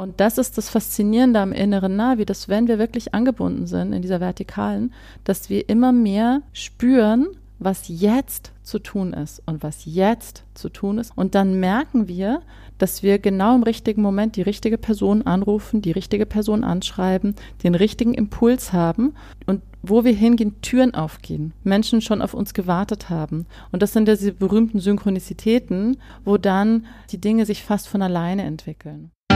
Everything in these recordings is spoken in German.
Und das ist das Faszinierende am inneren Navi, dass wenn wir wirklich angebunden sind in dieser Vertikalen, dass wir immer mehr spüren, was jetzt zu tun ist und was jetzt zu tun ist. Und dann merken wir, dass wir genau im richtigen Moment die richtige Person anrufen, die richtige Person anschreiben, den richtigen Impuls haben und wo wir hingehen, Türen aufgehen, Menschen schon auf uns gewartet haben. Und das sind ja diese berühmten Synchronizitäten, wo dann die Dinge sich fast von alleine entwickeln.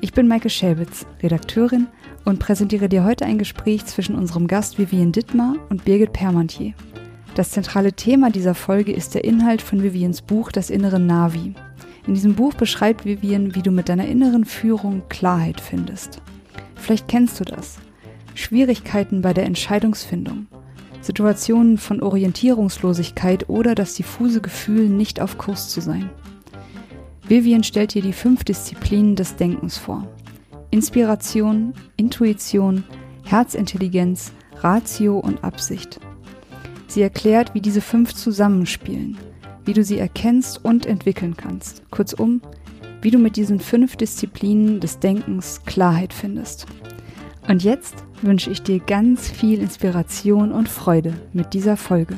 Ich bin Maike Schelbitz, Redakteurin und präsentiere dir heute ein Gespräch zwischen unserem Gast Vivian Dittmar und Birgit Permantier. Das zentrale Thema dieser Folge ist der Inhalt von Vivians Buch Das innere Navi. In diesem Buch beschreibt Vivian, wie du mit deiner inneren Führung Klarheit findest. Vielleicht kennst du das. Schwierigkeiten bei der Entscheidungsfindung, Situationen von Orientierungslosigkeit oder das diffuse Gefühl, nicht auf Kurs zu sein. Vivian stellt dir die fünf Disziplinen des Denkens vor. Inspiration, Intuition, Herzintelligenz, Ratio und Absicht. Sie erklärt, wie diese fünf zusammenspielen, wie du sie erkennst und entwickeln kannst. Kurzum, wie du mit diesen fünf Disziplinen des Denkens Klarheit findest. Und jetzt wünsche ich dir ganz viel Inspiration und Freude mit dieser Folge.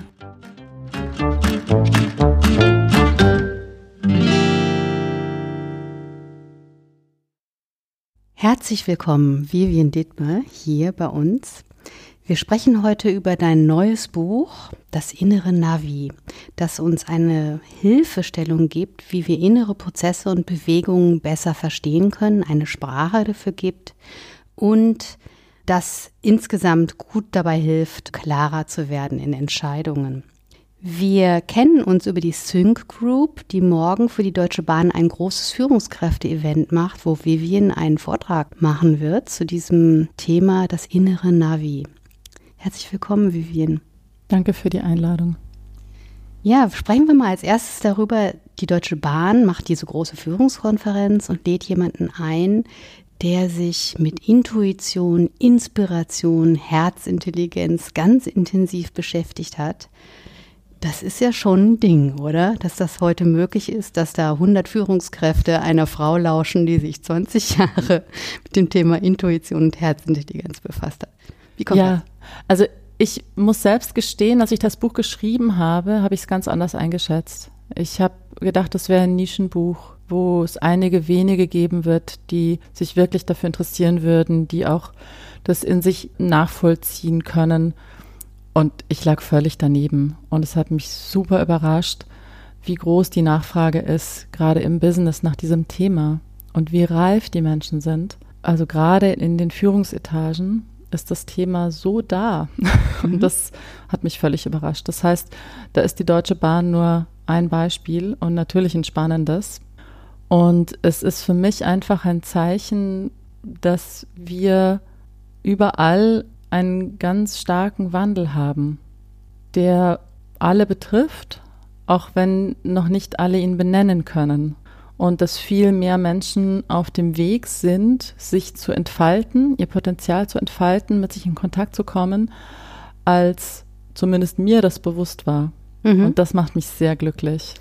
Herzlich willkommen, Vivian Dittmer, hier bei uns. Wir sprechen heute über dein neues Buch, Das innere Navi, das uns eine Hilfestellung gibt, wie wir innere Prozesse und Bewegungen besser verstehen können, eine Sprache dafür gibt und das insgesamt gut dabei hilft, klarer zu werden in Entscheidungen. Wir kennen uns über die Sync Group, die morgen für die Deutsche Bahn ein großes Führungskräfte-Event macht, wo Vivian einen Vortrag machen wird zu diesem Thema das innere Navi. Herzlich willkommen, Vivian. Danke für die Einladung. Ja, sprechen wir mal als erstes darüber, die Deutsche Bahn macht diese große Führungskonferenz und lädt jemanden ein, der sich mit Intuition, Inspiration, Herzintelligenz ganz intensiv beschäftigt hat. Das ist ja schon ein Ding, oder? Dass das heute möglich ist, dass da 100 Führungskräfte einer Frau lauschen, die sich 20 Jahre mit dem Thema Intuition und Herzintelligenz befasst hat. Wie kommt ja, das? Also ich muss selbst gestehen, als ich das Buch geschrieben habe, habe ich es ganz anders eingeschätzt. Ich habe gedacht, das wäre ein Nischenbuch, wo es einige wenige geben wird, die sich wirklich dafür interessieren würden, die auch das in sich nachvollziehen können und ich lag völlig daneben. Und es hat mich super überrascht, wie groß die Nachfrage ist, gerade im Business nach diesem Thema und wie reif die Menschen sind. Also gerade in den Führungsetagen ist das Thema so da. Und mhm. das hat mich völlig überrascht. Das heißt, da ist die Deutsche Bahn nur ein Beispiel und natürlich ein spannendes. Und es ist für mich einfach ein Zeichen, dass wir überall einen ganz starken Wandel haben, der alle betrifft, auch wenn noch nicht alle ihn benennen können. Und dass viel mehr Menschen auf dem Weg sind, sich zu entfalten, ihr Potenzial zu entfalten, mit sich in Kontakt zu kommen, als zumindest mir das bewusst war. Mhm. Und das macht mich sehr glücklich.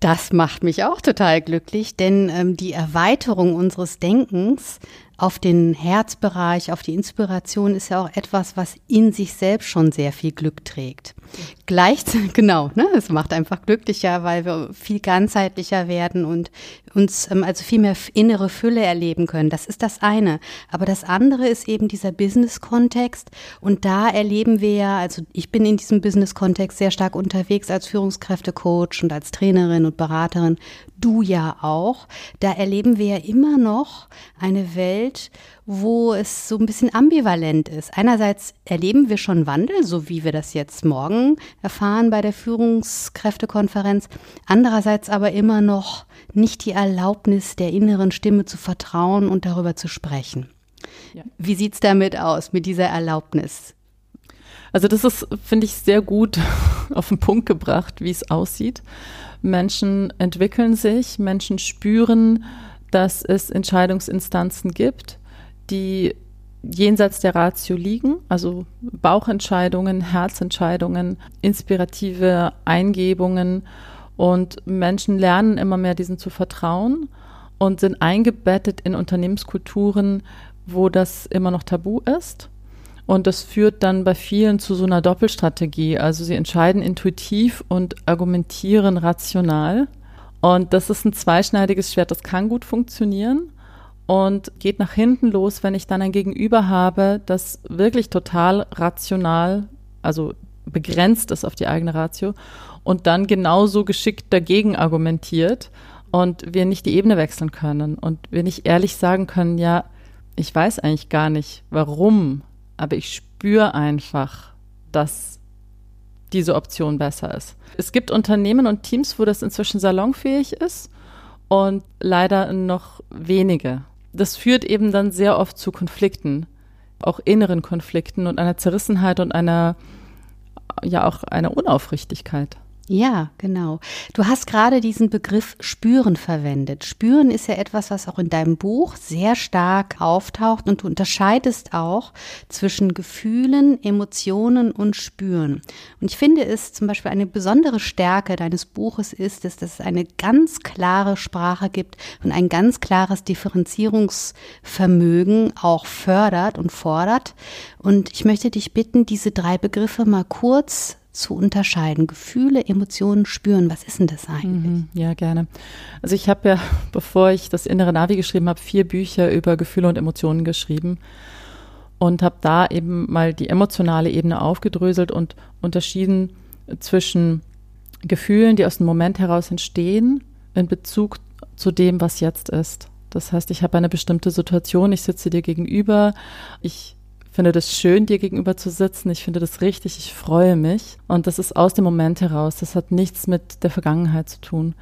Das macht mich auch total glücklich, denn ähm, die Erweiterung unseres Denkens auf den Herzbereich, auf die Inspiration ist ja auch etwas, was in sich selbst schon sehr viel Glück trägt. Gleichzeitig, genau, ne, es macht einfach glücklicher, weil wir viel ganzheitlicher werden und uns ähm, also viel mehr innere Fülle erleben können. Das ist das eine. Aber das andere ist eben dieser Business-Kontext und da erleben wir ja, also ich bin in diesem Business-Kontext sehr stark unterwegs als Führungskräftecoach und als Trainerin und Beraterin du ja auch, da erleben wir ja immer noch eine Welt, wo es so ein bisschen ambivalent ist. Einerseits erleben wir schon Wandel, so wie wir das jetzt morgen erfahren bei der Führungskräftekonferenz. Andererseits aber immer noch nicht die Erlaubnis der inneren Stimme zu vertrauen und darüber zu sprechen. Ja. Wie sieht's damit aus, mit dieser Erlaubnis? Also das ist, finde ich, sehr gut auf den Punkt gebracht, wie es aussieht. Menschen entwickeln sich, Menschen spüren, dass es Entscheidungsinstanzen gibt, die jenseits der Ratio liegen, also Bauchentscheidungen, Herzentscheidungen, inspirative Eingebungen und Menschen lernen immer mehr diesen zu vertrauen und sind eingebettet in Unternehmenskulturen, wo das immer noch tabu ist. Und das führt dann bei vielen zu so einer Doppelstrategie. Also sie entscheiden intuitiv und argumentieren rational. Und das ist ein zweischneidiges Schwert. Das kann gut funktionieren und geht nach hinten los, wenn ich dann ein Gegenüber habe, das wirklich total rational, also begrenzt ist auf die eigene Ratio und dann genauso geschickt dagegen argumentiert und wir nicht die Ebene wechseln können und wir nicht ehrlich sagen können, ja, ich weiß eigentlich gar nicht, warum aber ich spüre einfach, dass diese Option besser ist. Es gibt Unternehmen und Teams, wo das inzwischen salonfähig ist und leider noch wenige. Das führt eben dann sehr oft zu Konflikten, auch inneren Konflikten und einer Zerrissenheit und einer, ja auch einer Unaufrichtigkeit. Ja, genau. Du hast gerade diesen Begriff Spüren verwendet. Spüren ist ja etwas, was auch in deinem Buch sehr stark auftaucht und du unterscheidest auch zwischen Gefühlen, Emotionen und Spüren. Und ich finde es zum Beispiel eine besondere Stärke deines Buches ist, dass es eine ganz klare Sprache gibt und ein ganz klares Differenzierungsvermögen auch fördert und fordert. Und ich möchte dich bitten, diese drei Begriffe mal kurz zu unterscheiden. Gefühle, Emotionen spüren. Was ist denn das eigentlich? Mhm, ja, gerne. Also ich habe ja, bevor ich das innere Navi geschrieben habe, vier Bücher über Gefühle und Emotionen geschrieben und habe da eben mal die emotionale Ebene aufgedröselt und unterschieden zwischen Gefühlen, die aus dem Moment heraus entstehen, in Bezug zu dem, was jetzt ist. Das heißt, ich habe eine bestimmte Situation, ich sitze dir gegenüber, ich finde das schön, dir gegenüber zu sitzen. Ich finde das richtig, ich freue mich. Und das ist aus dem Moment heraus. Das hat nichts mit der Vergangenheit zu tun.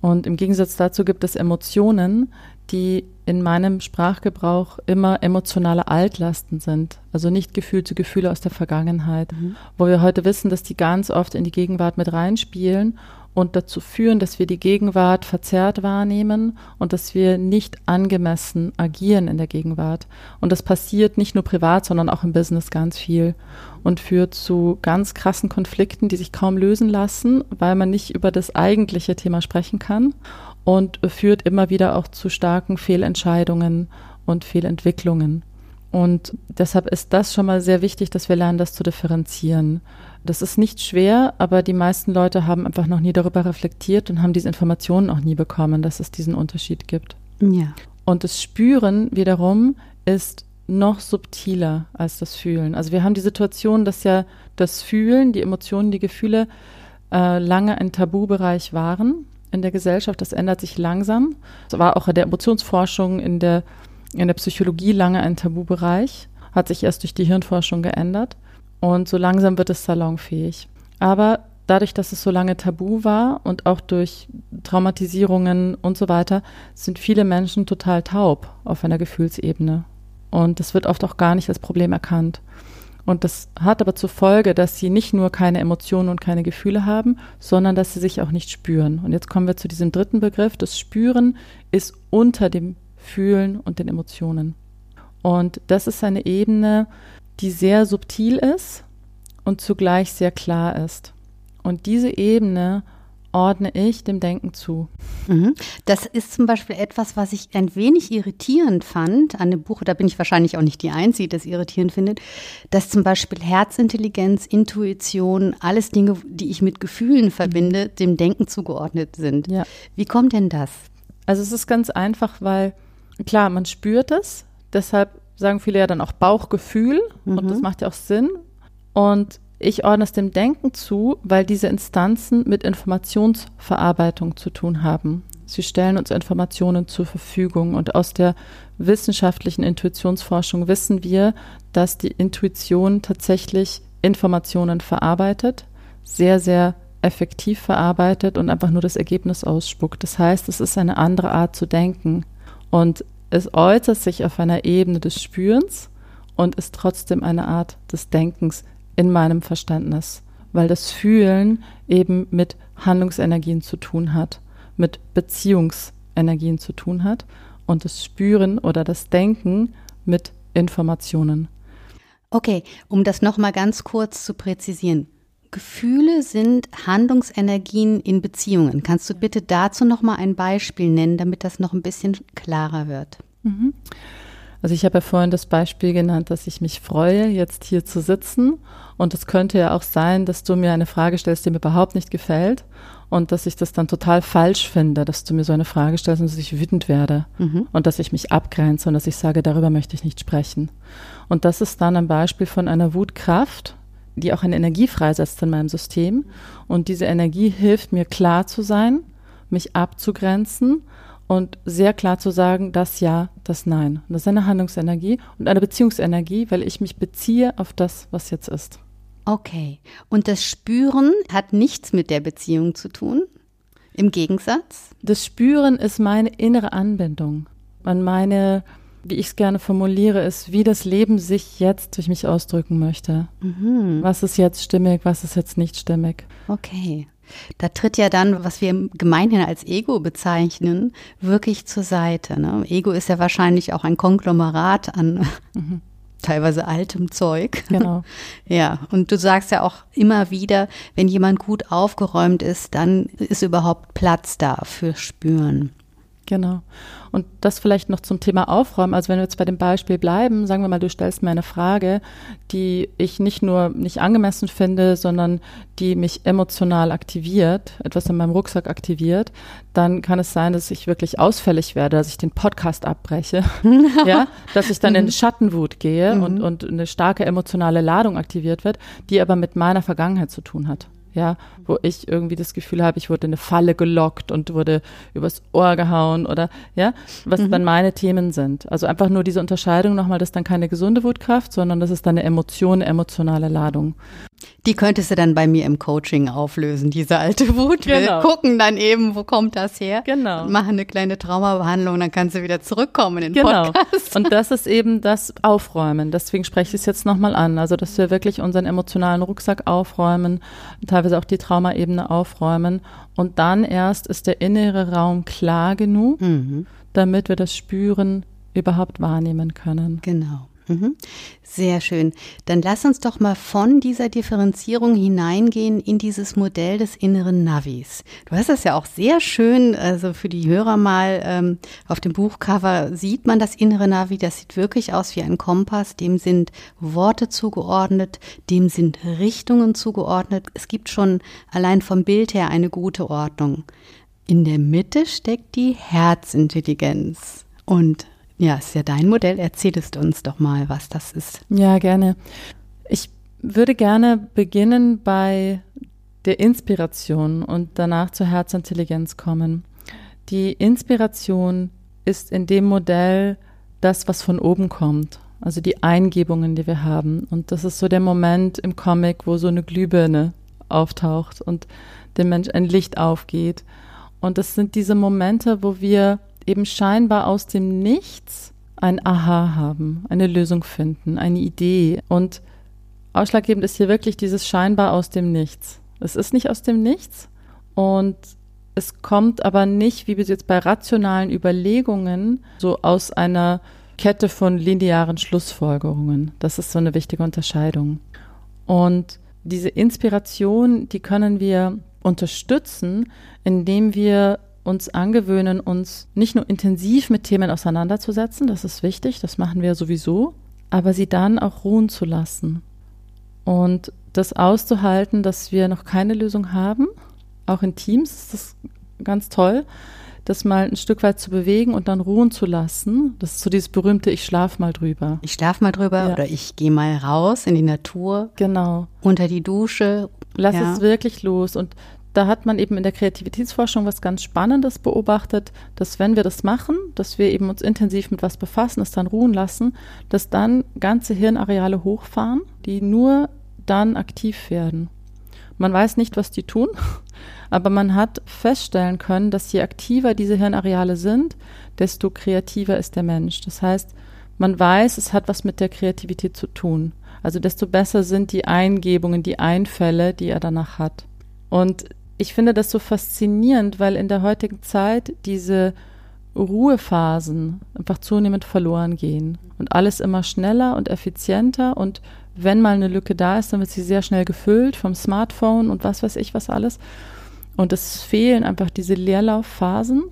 Und im Gegensatz dazu gibt es Emotionen, die in meinem Sprachgebrauch immer emotionale Altlasten sind. Also nicht gefühlte Gefühle aus der Vergangenheit, mhm. wo wir heute wissen, dass die ganz oft in die Gegenwart mit reinspielen und dazu führen, dass wir die Gegenwart verzerrt wahrnehmen und dass wir nicht angemessen agieren in der Gegenwart. Und das passiert nicht nur privat, sondern auch im Business ganz viel und führt zu ganz krassen Konflikten, die sich kaum lösen lassen, weil man nicht über das eigentliche Thema sprechen kann und führt immer wieder auch zu starken Fehlentscheidungen und Fehlentwicklungen. Und deshalb ist das schon mal sehr wichtig, dass wir lernen, das zu differenzieren. Das ist nicht schwer, aber die meisten Leute haben einfach noch nie darüber reflektiert und haben diese Informationen auch nie bekommen, dass es diesen Unterschied gibt. Ja. Und das Spüren wiederum ist noch subtiler als das Fühlen. Also wir haben die Situation, dass ja das Fühlen, die Emotionen, die Gefühle äh, lange ein Tabubereich waren in der Gesellschaft. Das ändert sich langsam. Das war auch in der Emotionsforschung, in der, in der Psychologie lange ein Tabubereich. Hat sich erst durch die Hirnforschung geändert. Und so langsam wird es salonfähig. Aber dadurch, dass es so lange tabu war und auch durch Traumatisierungen und so weiter, sind viele Menschen total taub auf einer Gefühlsebene. Und das wird oft auch gar nicht als Problem erkannt. Und das hat aber zur Folge, dass sie nicht nur keine Emotionen und keine Gefühle haben, sondern dass sie sich auch nicht spüren. Und jetzt kommen wir zu diesem dritten Begriff. Das Spüren ist unter dem Fühlen und den Emotionen. Und das ist eine Ebene, die sehr subtil ist und zugleich sehr klar ist. Und diese Ebene ordne ich dem Denken zu. Mhm. Das ist zum Beispiel etwas, was ich ein wenig irritierend fand an dem Buch, da bin ich wahrscheinlich auch nicht die Einzige, die das irritierend findet, dass zum Beispiel Herzintelligenz, Intuition, alles Dinge, die ich mit Gefühlen verbinde, dem Denken zugeordnet sind. Ja. Wie kommt denn das? Also es ist ganz einfach, weil klar, man spürt es, deshalb sagen viele ja dann auch Bauchgefühl mhm. und das mhm. macht ja auch Sinn. Und ich ordne es dem Denken zu, weil diese Instanzen mit Informationsverarbeitung zu tun haben. Sie stellen uns Informationen zur Verfügung. Und aus der wissenschaftlichen Intuitionsforschung wissen wir, dass die Intuition tatsächlich Informationen verarbeitet, sehr, sehr effektiv verarbeitet und einfach nur das Ergebnis ausspuckt. Das heißt, es ist eine andere Art zu denken. Und es äußert sich auf einer Ebene des Spürens und ist trotzdem eine Art des Denkens in meinem Verständnis, weil das Fühlen eben mit Handlungsenergien zu tun hat, mit Beziehungsenergien zu tun hat und das Spüren oder das Denken mit Informationen. Okay, um das nochmal ganz kurz zu präzisieren. Gefühle sind Handlungsenergien in Beziehungen. Kannst du bitte dazu noch mal ein Beispiel nennen, damit das noch ein bisschen klarer wird? Mhm. Also ich habe ja vorhin das Beispiel genannt, dass ich mich freue, jetzt hier zu sitzen. Und es könnte ja auch sein, dass du mir eine Frage stellst, die mir überhaupt nicht gefällt. Und dass ich das dann total falsch finde, dass du mir so eine Frage stellst und dass ich wütend werde. Mhm. Und dass ich mich abgrenze und dass ich sage, darüber möchte ich nicht sprechen. Und das ist dann ein Beispiel von einer Wutkraft, die auch eine Energie freisetzt in meinem System. Und diese Energie hilft mir klar zu sein, mich abzugrenzen und sehr klar zu sagen, das Ja, das Nein. Und das ist eine Handlungsenergie und eine Beziehungsenergie, weil ich mich beziehe auf das, was jetzt ist. Okay. Und das Spüren hat nichts mit der Beziehung zu tun? Im Gegensatz? Das Spüren ist meine innere Anbindung an meine wie ich es gerne formuliere, ist, wie das Leben sich jetzt durch mich ausdrücken möchte. Mhm. Was ist jetzt stimmig, was ist jetzt nicht stimmig. Okay. Da tritt ja dann, was wir gemeinhin als Ego bezeichnen, wirklich zur Seite. Ne? Ego ist ja wahrscheinlich auch ein Konglomerat an mhm. teilweise altem Zeug. Genau. Ja, und du sagst ja auch immer wieder, wenn jemand gut aufgeräumt ist, dann ist überhaupt Platz da für Spüren. Genau. Und das vielleicht noch zum Thema Aufräumen. Also wenn wir jetzt bei dem Beispiel bleiben, sagen wir mal, du stellst mir eine Frage, die ich nicht nur nicht angemessen finde, sondern die mich emotional aktiviert, etwas in meinem Rucksack aktiviert, dann kann es sein, dass ich wirklich ausfällig werde, dass ich den Podcast abbreche, ja, dass ich dann in mhm. Schattenwut gehe mhm. und, und eine starke emotionale Ladung aktiviert wird, die aber mit meiner Vergangenheit zu tun hat ja, wo ich irgendwie das Gefühl habe, ich wurde in eine Falle gelockt und wurde übers Ohr gehauen oder ja, was mhm. dann meine Themen sind. Also einfach nur diese Unterscheidung nochmal, das ist dann keine gesunde Wutkraft, sondern das ist dann eine Emotion, emotionale Ladung. Die könntest du dann bei mir im Coaching auflösen, diese alte Wut. Wir genau. gucken dann eben, wo kommt das her? Genau. Machen eine kleine Traumabehandlung, dann kannst du wieder zurückkommen in den genau. Podcast. Und das ist eben das Aufräumen. Deswegen spreche ich es jetzt nochmal an. Also, dass wir wirklich unseren emotionalen Rucksack aufräumen, teilweise auch die Traumaebene aufräumen. Und dann erst ist der innere Raum klar genug, mhm. damit wir das Spüren überhaupt wahrnehmen können. Genau. Mhm. Sehr schön. Dann lass uns doch mal von dieser Differenzierung hineingehen in dieses Modell des inneren Navis. Du hast das ja auch sehr schön, also für die Hörer mal ähm, auf dem Buchcover sieht man das innere Navi. Das sieht wirklich aus wie ein Kompass. Dem sind Worte zugeordnet, dem sind Richtungen zugeordnet. Es gibt schon allein vom Bild her eine gute Ordnung. In der Mitte steckt die Herzintelligenz. Und ja, ist ja dein Modell. Erzähl es uns doch mal, was das ist. Ja, gerne. Ich würde gerne beginnen bei der Inspiration und danach zur Herzintelligenz kommen. Die Inspiration ist in dem Modell das, was von oben kommt. Also die Eingebungen, die wir haben. Und das ist so der Moment im Comic, wo so eine Glühbirne auftaucht und dem Mensch ein Licht aufgeht. Und das sind diese Momente, wo wir eben scheinbar aus dem Nichts ein Aha haben, eine Lösung finden, eine Idee. Und ausschlaggebend ist hier wirklich dieses scheinbar aus dem Nichts. Es ist nicht aus dem Nichts und es kommt aber nicht, wie wir jetzt bei rationalen Überlegungen, so aus einer Kette von linearen Schlussfolgerungen. Das ist so eine wichtige Unterscheidung. Und diese Inspiration, die können wir unterstützen, indem wir uns angewöhnen, uns nicht nur intensiv mit Themen auseinanderzusetzen, das ist wichtig, das machen wir sowieso, aber sie dann auch ruhen zu lassen und das auszuhalten, dass wir noch keine Lösung haben. Auch in Teams ist das ganz toll, das mal ein Stück weit zu bewegen und dann ruhen zu lassen. Das ist so dieses berühmte Ich schlaf mal drüber. Ich schlaf mal drüber ja. oder ich gehe mal raus in die Natur. Genau. Unter die Dusche. Lass ja. es wirklich los und da hat man eben in der Kreativitätsforschung was ganz Spannendes beobachtet, dass wenn wir das machen, dass wir eben uns intensiv mit was befassen, es dann ruhen lassen, dass dann ganze Hirnareale hochfahren, die nur dann aktiv werden. Man weiß nicht, was die tun, aber man hat feststellen können, dass je aktiver diese Hirnareale sind, desto kreativer ist der Mensch. Das heißt, man weiß, es hat was mit der Kreativität zu tun. Also desto besser sind die Eingebungen, die Einfälle, die er danach hat. Und ich finde das so faszinierend, weil in der heutigen Zeit diese Ruhephasen einfach zunehmend verloren gehen und alles immer schneller und effizienter und wenn mal eine Lücke da ist, dann wird sie sehr schnell gefüllt vom Smartphone und was weiß ich was alles. Und es fehlen einfach diese Leerlaufphasen,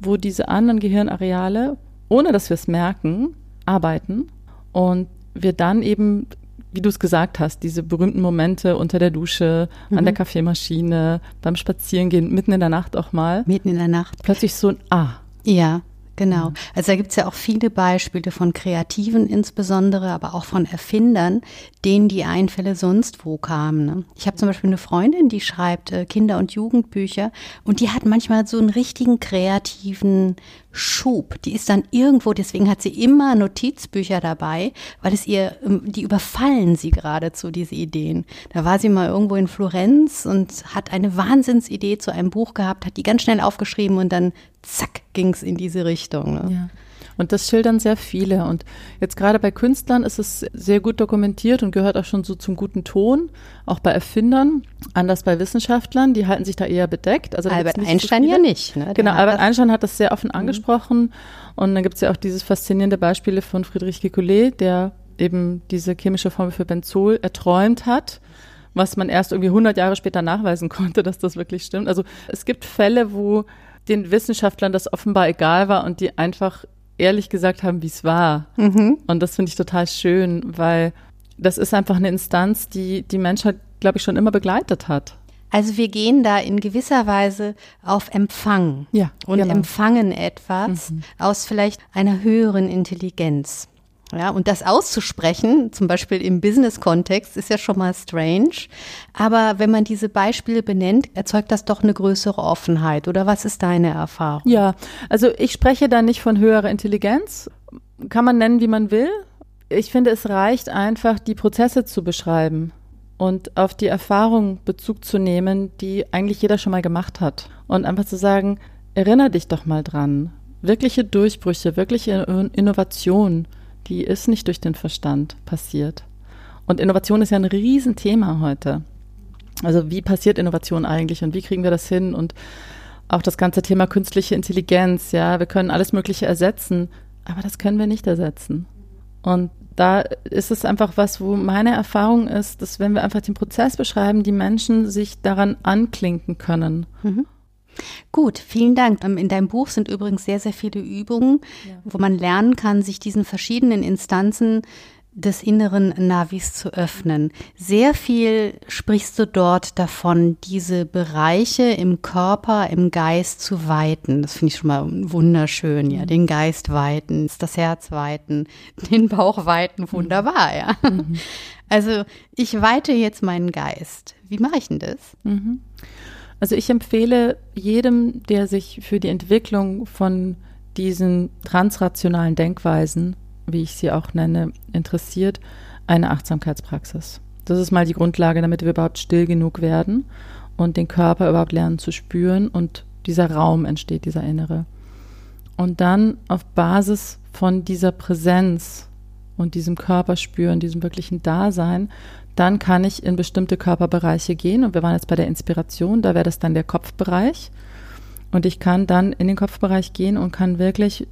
wo diese anderen Gehirnareale, ohne dass wir es merken, arbeiten und wir dann eben wie du es gesagt hast, diese berühmten Momente unter der Dusche, mhm. an der mhm. Kaffeemaschine, beim Spazierengehen, mitten in der Nacht auch mal. Mitten in der Nacht. Plötzlich so ein Ah. Ja. Genau. Also da gibt es ja auch viele Beispiele von Kreativen insbesondere, aber auch von Erfindern, denen die Einfälle sonst wo kamen. Ne? Ich habe zum Beispiel eine Freundin, die schreibt äh, Kinder- und Jugendbücher und die hat manchmal so einen richtigen kreativen Schub. Die ist dann irgendwo, deswegen hat sie immer Notizbücher dabei, weil es ihr, ähm, die überfallen sie geradezu, diese Ideen. Da war sie mal irgendwo in Florenz und hat eine Wahnsinnsidee zu einem Buch gehabt, hat die ganz schnell aufgeschrieben und dann zack ging es in diese Richtung. Ne? Ja. Und das schildern sehr viele. Und jetzt gerade bei Künstlern ist es sehr gut dokumentiert und gehört auch schon so zum guten Ton, auch bei Erfindern. Anders bei Wissenschaftlern, die halten sich da eher bedeckt. Also Albert Einstein so ja nicht. Ne? Genau, Albert Einstein hat das sehr offen mhm. angesprochen. Und dann gibt es ja auch dieses faszinierende Beispiel von Friedrich Kekulé, der eben diese chemische Formel für Benzol erträumt hat was man erst irgendwie 100 Jahre später nachweisen konnte, dass das wirklich stimmt. Also es gibt Fälle, wo den Wissenschaftlern das offenbar egal war und die einfach ehrlich gesagt haben, wie es war. Mhm. Und das finde ich total schön, weil das ist einfach eine Instanz, die die Menschheit, glaube ich, schon immer begleitet hat. Also wir gehen da in gewisser Weise auf Empfang ja, und genau. empfangen etwas mhm. aus vielleicht einer höheren Intelligenz. Ja, und das auszusprechen, zum Beispiel im Business-Kontext, ist ja schon mal strange. Aber wenn man diese Beispiele benennt, erzeugt das doch eine größere Offenheit. Oder was ist deine Erfahrung? Ja, also ich spreche da nicht von höherer Intelligenz. Kann man nennen, wie man will. Ich finde, es reicht einfach, die Prozesse zu beschreiben und auf die Erfahrung Bezug zu nehmen, die eigentlich jeder schon mal gemacht hat. Und einfach zu sagen, erinnere dich doch mal dran. Wirkliche Durchbrüche, wirkliche Innovation die ist nicht durch den Verstand passiert. Und Innovation ist ja ein Riesenthema heute. Also wie passiert Innovation eigentlich und wie kriegen wir das hin? Und auch das ganze Thema künstliche Intelligenz, ja, wir können alles Mögliche ersetzen, aber das können wir nicht ersetzen. Und da ist es einfach was, wo meine Erfahrung ist, dass wenn wir einfach den Prozess beschreiben, die Menschen sich daran anklinken können. Mhm. Gut, vielen Dank. Ähm, in deinem Buch sind übrigens sehr, sehr viele Übungen, ja. wo man lernen kann, sich diesen verschiedenen Instanzen des inneren Navis zu öffnen. Sehr viel sprichst du dort davon, diese Bereiche im Körper, im Geist zu weiten. Das finde ich schon mal wunderschön, ja. Mhm. Den Geist weiten, das Herz weiten, den Bauch weiten, mhm. wunderbar, ja. Mhm. Also ich weite jetzt meinen Geist. Wie mache ich denn das? Mhm. Also ich empfehle jedem, der sich für die Entwicklung von diesen transrationalen Denkweisen, wie ich sie auch nenne, interessiert, eine Achtsamkeitspraxis. Das ist mal die Grundlage, damit wir überhaupt still genug werden und den Körper überhaupt lernen zu spüren und dieser Raum entsteht, dieser innere. Und dann auf Basis von dieser Präsenz und diesem Körperspüren, diesem wirklichen Dasein, dann kann ich in bestimmte Körperbereiche gehen. Und wir waren jetzt bei der Inspiration, da wäre das dann der Kopfbereich. Und ich kann dann in den Kopfbereich gehen und kann wirklich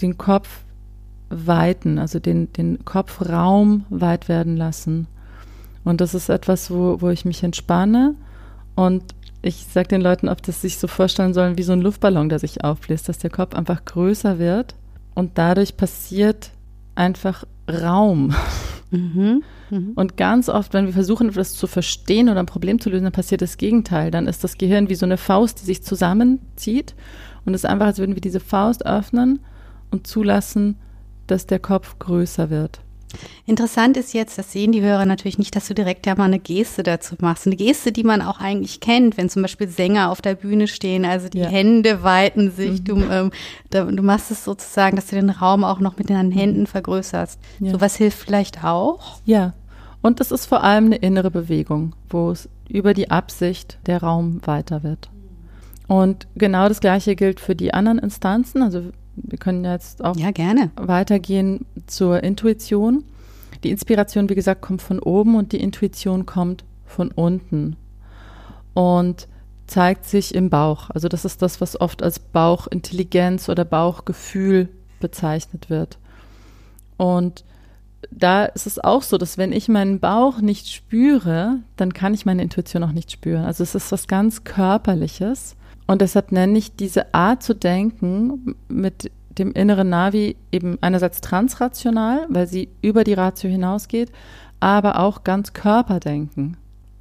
den Kopf weiten, also den, den Kopfraum weit werden lassen. Und das ist etwas, wo, wo ich mich entspanne. Und ich sage den Leuten oft, dass sie sich so vorstellen sollen wie so ein Luftballon, der sich aufbläst, dass der Kopf einfach größer wird. Und dadurch passiert einfach Raum. Mhm. Mhm. Und ganz oft, wenn wir versuchen, etwas zu verstehen oder ein Problem zu lösen, dann passiert das Gegenteil. Dann ist das Gehirn wie so eine Faust, die sich zusammenzieht. Und es ist einfach, als würden wir diese Faust öffnen und zulassen, dass der Kopf größer wird. Interessant ist jetzt, das sehen die Hörer natürlich nicht, dass du direkt ja mal eine Geste dazu machst. Eine Geste, die man auch eigentlich kennt, wenn zum Beispiel Sänger auf der Bühne stehen, also die ja. Hände weiten sich. Mhm. Du, ähm, da, du machst es sozusagen, dass du den Raum auch noch mit deinen Händen vergrößerst. Ja. Sowas hilft vielleicht auch? Ja. Und es ist vor allem eine innere Bewegung, wo es über die Absicht der Raum weiter wird. Und genau das Gleiche gilt für die anderen Instanzen. Also wir können jetzt auch ja, gerne. weitergehen zur Intuition. Die Inspiration, wie gesagt, kommt von oben und die Intuition kommt von unten und zeigt sich im Bauch. Also das ist das, was oft als Bauchintelligenz oder Bauchgefühl bezeichnet wird. Und da ist es auch so, dass wenn ich meinen Bauch nicht spüre, dann kann ich meine Intuition auch nicht spüren. Also es ist was ganz Körperliches. Und deshalb nenne ich diese Art zu denken mit dem inneren Navi eben einerseits transrational, weil sie über die Ratio hinausgeht, aber auch ganz Körperdenken.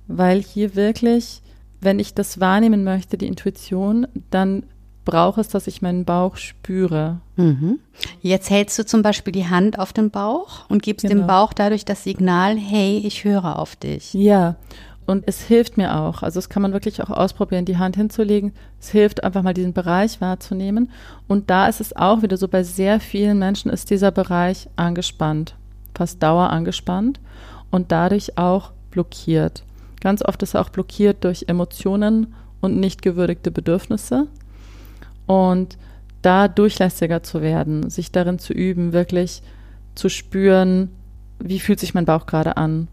Weil hier wirklich, wenn ich das wahrnehmen möchte, die Intuition, dann brauche es, dass ich meinen Bauch spüre. Mhm. Jetzt hältst du zum Beispiel die Hand auf den Bauch und gibst genau. dem Bauch dadurch das Signal, hey, ich höre auf dich. Ja, und es hilft mir auch. Also das kann man wirklich auch ausprobieren, die Hand hinzulegen. Es hilft einfach mal diesen Bereich wahrzunehmen. Und da ist es auch wieder so, bei sehr vielen Menschen ist dieser Bereich angespannt, fast dauer angespannt und dadurch auch blockiert. Ganz oft ist er auch blockiert durch Emotionen und nicht gewürdigte Bedürfnisse. Und da durchlässiger zu werden, sich darin zu üben, wirklich zu spüren, wie fühlt sich mein Bauch gerade an,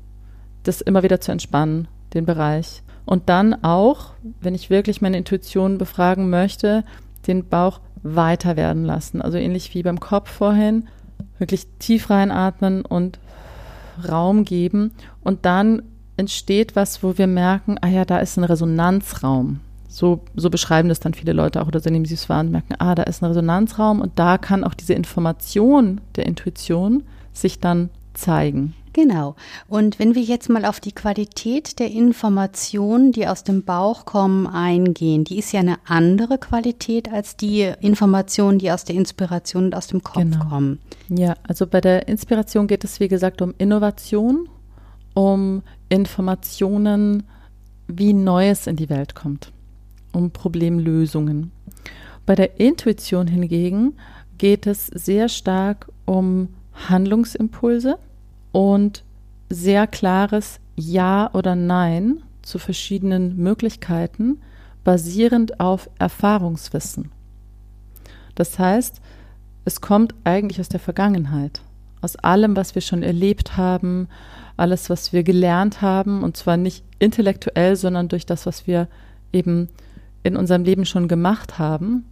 das immer wieder zu entspannen den Bereich. Und dann auch, wenn ich wirklich meine Intuition befragen möchte, den Bauch weiter werden lassen. Also ähnlich wie beim Kopf vorhin, wirklich tief reinatmen und Raum geben. Und dann entsteht was, wo wir merken, ah ja, da ist ein Resonanzraum. So, so beschreiben das dann viele Leute auch oder so nehmen sie es wahr und merken, ah, da ist ein Resonanzraum und da kann auch diese Information der Intuition sich dann zeigen. Genau. Und wenn wir jetzt mal auf die Qualität der Informationen, die aus dem Bauch kommen, eingehen, die ist ja eine andere Qualität als die Informationen, die aus der Inspiration und aus dem Kopf genau. kommen. Ja, also bei der Inspiration geht es, wie gesagt, um Innovation, um Informationen, wie Neues in die Welt kommt, um Problemlösungen. Bei der Intuition hingegen geht es sehr stark um Handlungsimpulse und sehr klares Ja oder Nein zu verschiedenen Möglichkeiten basierend auf Erfahrungswissen. Das heißt, es kommt eigentlich aus der Vergangenheit, aus allem, was wir schon erlebt haben, alles, was wir gelernt haben, und zwar nicht intellektuell, sondern durch das, was wir eben in unserem Leben schon gemacht haben.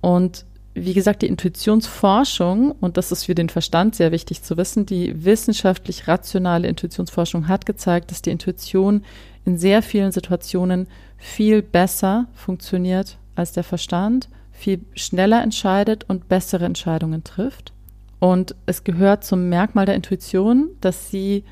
Und wie gesagt, die Intuitionsforschung, und das ist für den Verstand sehr wichtig zu wissen, die wissenschaftlich rationale Intuitionsforschung hat gezeigt, dass die Intuition in sehr vielen Situationen viel besser funktioniert als der Verstand, viel schneller entscheidet und bessere Entscheidungen trifft. Und es gehört zum Merkmal der Intuition, dass sie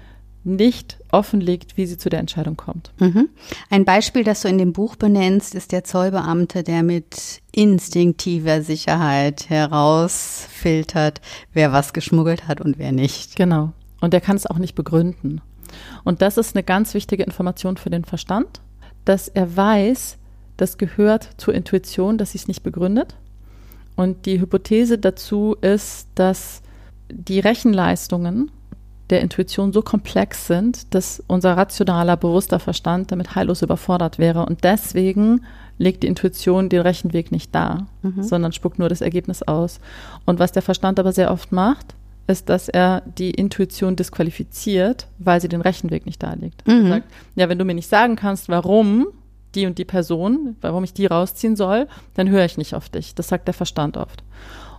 nicht offenlegt, wie sie zu der Entscheidung kommt. Mhm. Ein Beispiel, das du in dem Buch benennst, ist der Zollbeamte, der mit instinktiver Sicherheit herausfiltert, wer was geschmuggelt hat und wer nicht. Genau. Und der kann es auch nicht begründen. Und das ist eine ganz wichtige Information für den Verstand, dass er weiß, das gehört zur Intuition, dass sie es nicht begründet. Und die Hypothese dazu ist, dass die Rechenleistungen der Intuition so komplex sind, dass unser rationaler, bewusster Verstand damit heillos überfordert wäre. Und deswegen legt die Intuition den Rechenweg nicht dar, mhm. sondern spuckt nur das Ergebnis aus. Und was der Verstand aber sehr oft macht, ist, dass er die Intuition disqualifiziert, weil sie den Rechenweg nicht darlegt. Mhm. Er sagt, ja, wenn du mir nicht sagen kannst, warum die und die Person, warum ich die rausziehen soll, dann höre ich nicht auf dich. Das sagt der Verstand oft.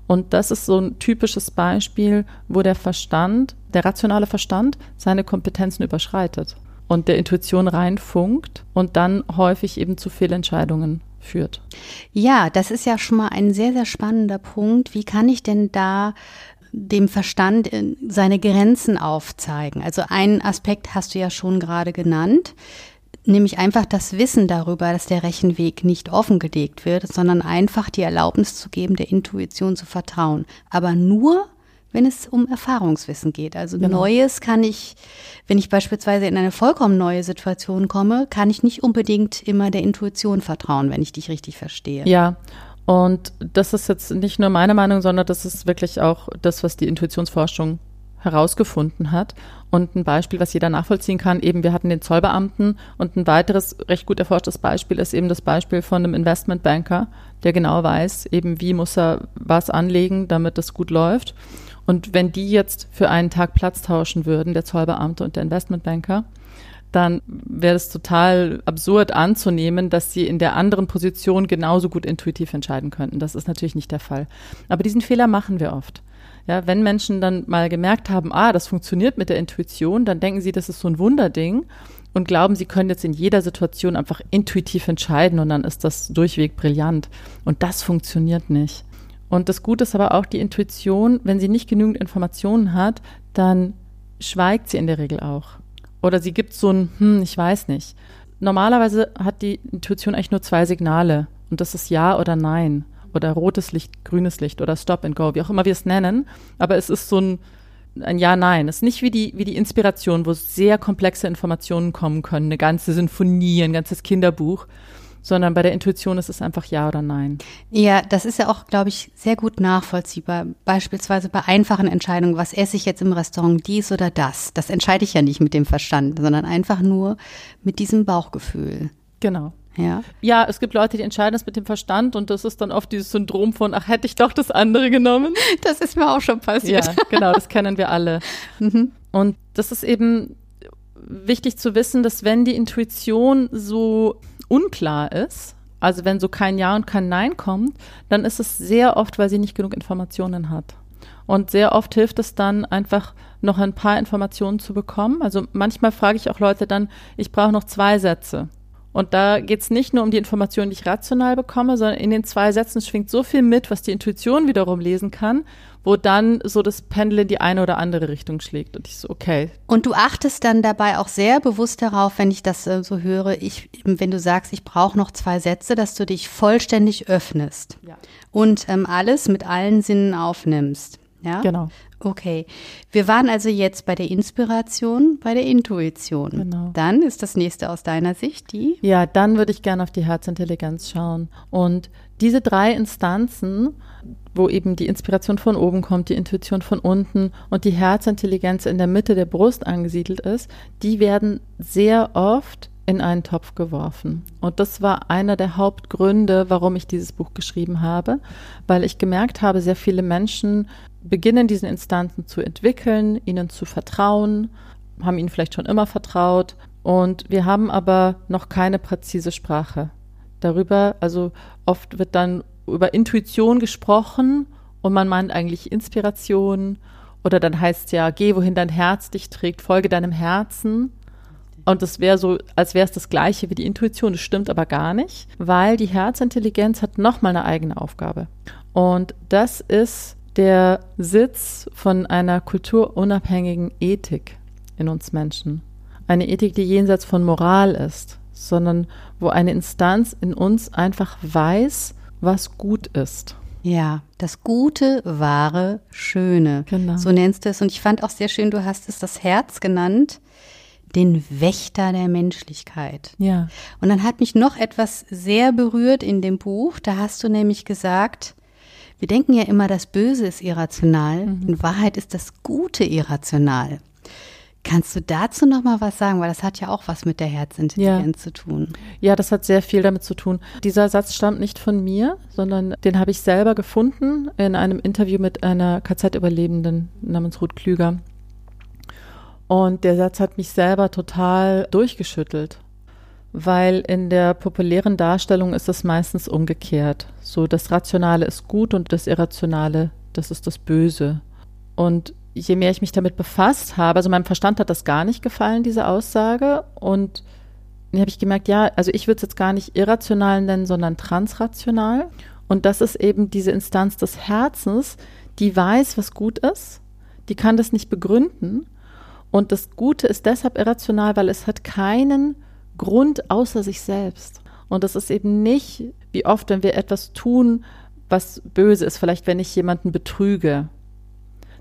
Und das ist so ein typisches Beispiel, wo der Verstand, der rationale Verstand, seine Kompetenzen überschreitet und der Intuition reinfunkt und dann häufig eben zu Fehlentscheidungen führt. Ja, das ist ja schon mal ein sehr, sehr spannender Punkt. Wie kann ich denn da dem Verstand seine Grenzen aufzeigen? Also einen Aspekt hast du ja schon gerade genannt nämlich einfach das Wissen darüber, dass der Rechenweg nicht offengelegt wird, sondern einfach die Erlaubnis zu geben, der Intuition zu vertrauen. Aber nur, wenn es um Erfahrungswissen geht. Also genau. Neues kann ich, wenn ich beispielsweise in eine vollkommen neue Situation komme, kann ich nicht unbedingt immer der Intuition vertrauen, wenn ich dich richtig verstehe. Ja. Und das ist jetzt nicht nur meine Meinung, sondern das ist wirklich auch das, was die Intuitionsforschung herausgefunden hat. Und ein Beispiel, was jeder nachvollziehen kann, eben wir hatten den Zollbeamten und ein weiteres recht gut erforschtes Beispiel ist eben das Beispiel von einem Investmentbanker, der genau weiß, eben wie muss er was anlegen, damit das gut läuft. Und wenn die jetzt für einen Tag Platz tauschen würden, der Zollbeamte und der Investmentbanker, dann wäre es total absurd anzunehmen, dass sie in der anderen Position genauso gut intuitiv entscheiden könnten. Das ist natürlich nicht der Fall. Aber diesen Fehler machen wir oft. Ja, wenn Menschen dann mal gemerkt haben, ah, das funktioniert mit der Intuition, dann denken sie, das ist so ein Wunderding und glauben, sie können jetzt in jeder Situation einfach intuitiv entscheiden und dann ist das durchweg brillant. Und das funktioniert nicht. Und das Gute ist aber auch die Intuition, wenn sie nicht genügend Informationen hat, dann schweigt sie in der Regel auch. Oder sie gibt so ein, hm, ich weiß nicht. Normalerweise hat die Intuition eigentlich nur zwei Signale und das ist Ja oder Nein oder rotes Licht, grünes Licht oder Stop and Go, wie auch immer wir es nennen. Aber es ist so ein, ein Ja-Nein. Es ist nicht wie die, wie die Inspiration, wo sehr komplexe Informationen kommen können, eine ganze Sinfonie, ein ganzes Kinderbuch, sondern bei der Intuition ist es einfach Ja oder Nein. Ja, das ist ja auch, glaube ich, sehr gut nachvollziehbar. Beispielsweise bei einfachen Entscheidungen, was esse ich jetzt im Restaurant, dies oder das. Das entscheide ich ja nicht mit dem Verstand, sondern einfach nur mit diesem Bauchgefühl. Genau. Ja. ja, es gibt Leute, die entscheiden das mit dem Verstand und das ist dann oft dieses Syndrom von, ach, hätte ich doch das andere genommen. Das ist mir auch schon passiert. Ja, genau, das kennen wir alle. Mhm. Und das ist eben wichtig zu wissen, dass wenn die Intuition so unklar ist, also wenn so kein Ja und kein Nein kommt, dann ist es sehr oft, weil sie nicht genug Informationen hat. Und sehr oft hilft es dann einfach noch ein paar Informationen zu bekommen. Also manchmal frage ich auch Leute dann, ich brauche noch zwei Sätze. Und da geht es nicht nur um die Informationen, die ich rational bekomme, sondern in den zwei Sätzen schwingt so viel mit, was die Intuition wiederum lesen kann, wo dann so das Pendel in die eine oder andere Richtung schlägt. Und ich so, okay. Und du achtest dann dabei auch sehr bewusst darauf, wenn ich das äh, so höre, ich, wenn du sagst, ich brauche noch zwei Sätze, dass du dich vollständig öffnest ja. und ähm, alles mit allen Sinnen aufnimmst. Ja? Genau. Okay. Wir waren also jetzt bei der Inspiration, bei der Intuition. Genau. Dann ist das nächste aus deiner Sicht die? Ja, dann würde ich gerne auf die Herzintelligenz schauen. Und diese drei Instanzen, wo eben die Inspiration von oben kommt, die Intuition von unten und die Herzintelligenz in der Mitte der Brust angesiedelt ist, die werden sehr oft in einen Topf geworfen. Und das war einer der Hauptgründe, warum ich dieses Buch geschrieben habe, weil ich gemerkt habe, sehr viele Menschen beginnen, diesen Instanzen zu entwickeln, ihnen zu vertrauen, haben ihnen vielleicht schon immer vertraut. Und wir haben aber noch keine präzise Sprache darüber. Also oft wird dann über Intuition gesprochen und man meint eigentlich Inspiration. Oder dann heißt es ja, geh, wohin dein Herz dich trägt, folge deinem Herzen. Und das wäre so, als wäre es das Gleiche wie die Intuition. Das stimmt aber gar nicht, weil die Herzintelligenz hat nochmal eine eigene Aufgabe. Und das ist der Sitz von einer kulturunabhängigen Ethik in uns Menschen. Eine Ethik, die jenseits von Moral ist, sondern wo eine Instanz in uns einfach weiß, was gut ist. Ja, das Gute, Wahre, Schöne. Genau. So nennst du es. Und ich fand auch sehr schön, du hast es das Herz genannt, den Wächter der Menschlichkeit. Ja. Und dann hat mich noch etwas sehr berührt in dem Buch. Da hast du nämlich gesagt, wir denken ja immer, das Böse ist irrational. Mhm. In Wahrheit ist das Gute irrational. Kannst du dazu noch mal was sagen, weil das hat ja auch was mit der Herzintelligenz ja. zu tun. Ja, das hat sehr viel damit zu tun. Dieser Satz stammt nicht von mir, sondern den habe ich selber gefunden in einem Interview mit einer KZ-Überlebenden namens Ruth Klüger. Und der Satz hat mich selber total durchgeschüttelt weil in der populären Darstellung ist es meistens umgekehrt. So das Rationale ist gut und das Irrationale, das ist das Böse. Und je mehr ich mich damit befasst habe, also meinem Verstand hat das gar nicht gefallen, diese Aussage. Und dann habe ich gemerkt, ja, also ich würde es jetzt gar nicht irrational nennen, sondern transrational. Und das ist eben diese Instanz des Herzens, die weiß, was gut ist, die kann das nicht begründen. Und das Gute ist deshalb irrational, weil es hat keinen Grund außer sich selbst. Und das ist eben nicht, wie oft, wenn wir etwas tun, was böse ist, vielleicht wenn ich jemanden betrüge,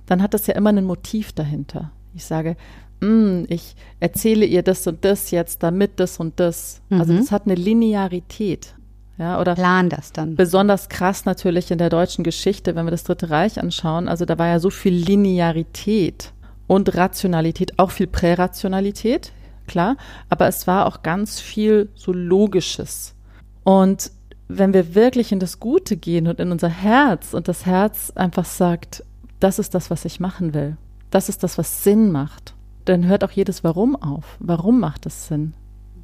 dann hat das ja immer ein Motiv dahinter. Ich sage, mm, ich erzähle ihr das und das jetzt, damit das und das. Also Mhm. das hat eine Linearität. Ja, oder Plan das dann. besonders krass natürlich in der deutschen Geschichte, wenn wir das Dritte Reich anschauen. Also da war ja so viel Linearität und Rationalität, auch viel Prärationalität, klar, aber es war auch ganz viel so Logisches. Und wenn wir wirklich in das Gute gehen und in unser Herz und das Herz einfach sagt, das ist das, was ich machen will, das ist das, was Sinn macht, dann hört auch jedes Warum auf. Warum macht es Sinn?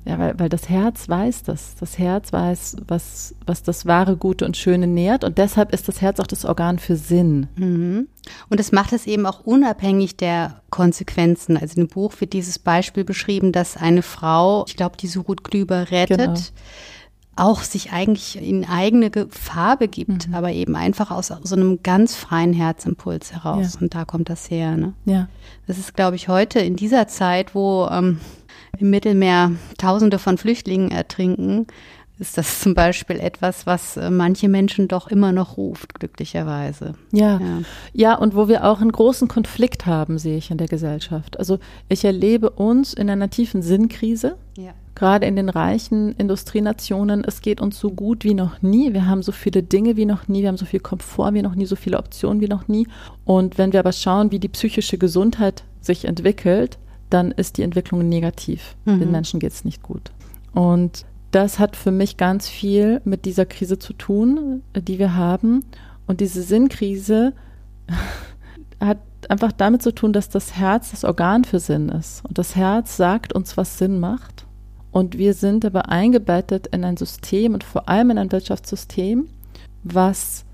Ja, weil, weil das Herz weiß das. Das Herz weiß, was, was das wahre, Gute und Schöne nährt. Und deshalb ist das Herz auch das Organ für Sinn. Mhm. Und es macht es eben auch unabhängig der Konsequenzen. Also im Buch wird dieses Beispiel beschrieben, dass eine Frau, ich glaube, die Surut Klüber rettet, Genau. auch sich eigentlich in eigene Gefahr begibt, Mhm. aber eben einfach aus so einem ganz freien Herzimpuls heraus. Ja. Und da kommt das her. Ne? Ja. Das ist, glaube ich, heute in dieser Zeit, wo ähm, im Mittelmeer Tausende von Flüchtlingen ertrinken, ist das zum Beispiel etwas, was äh, manche Menschen doch immer noch ruft, glücklicherweise. Ja. Ja. ja, und wo wir auch einen großen Konflikt haben, sehe ich in der Gesellschaft. Also ich erlebe uns in einer tiefen Sinnkrise. Ja. Gerade in den reichen Industrienationen, es geht uns so gut wie noch nie. Wir haben so viele Dinge wie noch nie, wir haben so viel Komfort wie noch nie, so viele Optionen wie noch nie. Und wenn wir aber schauen, wie die psychische Gesundheit sich entwickelt, dann ist die Entwicklung negativ. Mhm. Den Menschen geht es nicht gut. Und das hat für mich ganz viel mit dieser Krise zu tun, die wir haben. Und diese Sinnkrise hat einfach damit zu tun, dass das Herz das Organ für Sinn ist. Und das Herz sagt uns, was Sinn macht. Und wir sind aber eingebettet in ein System und vor allem in ein Wirtschaftssystem, was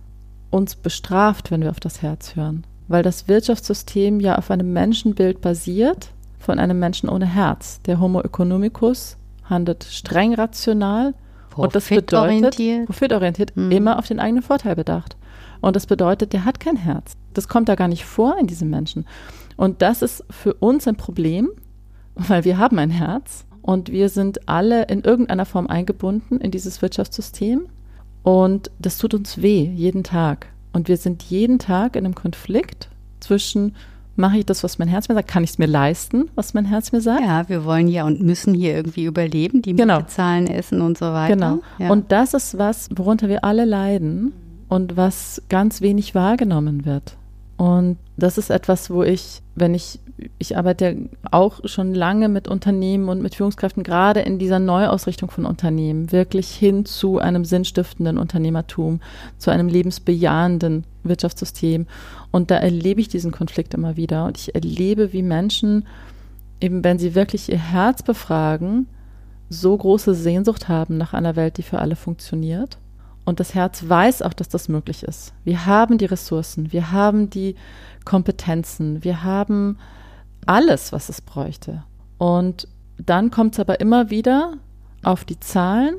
uns bestraft, wenn wir auf das Herz hören. Weil das Wirtschaftssystem ja auf einem Menschenbild basiert, von einem Menschen ohne Herz. Der Homo economicus handelt streng rational und das bedeutet, Profitorientiert. Mhm. immer auf den eigenen Vorteil bedacht. Und das bedeutet, der hat kein Herz. Das kommt da gar nicht vor in diesem Menschen. Und das ist für uns ein Problem, weil wir haben ein Herz und wir sind alle in irgendeiner Form eingebunden in dieses Wirtschaftssystem. Und das tut uns weh, jeden Tag. Und wir sind jeden Tag in einem Konflikt zwischen, mache ich das, was mein Herz mir sagt, kann ich es mir leisten, was mein Herz mir sagt? Ja, wir wollen ja und müssen hier irgendwie überleben, die Genau. Zahlen, essen und so weiter. Genau. Ja. Und das ist was, worunter wir alle leiden und was ganz wenig wahrgenommen wird. Und das ist etwas, wo ich, wenn ich, ich arbeite auch schon lange mit Unternehmen und mit Führungskräften, gerade in dieser Neuausrichtung von Unternehmen, wirklich hin zu einem sinnstiftenden Unternehmertum, zu einem lebensbejahenden Wirtschaftssystem. Und da erlebe ich diesen Konflikt immer wieder. Und ich erlebe, wie Menschen, eben wenn sie wirklich ihr Herz befragen, so große Sehnsucht haben nach einer Welt, die für alle funktioniert. Und das Herz weiß auch, dass das möglich ist. Wir haben die Ressourcen, wir haben die Kompetenzen, wir haben alles, was es bräuchte. Und dann kommt es aber immer wieder auf die Zahlen,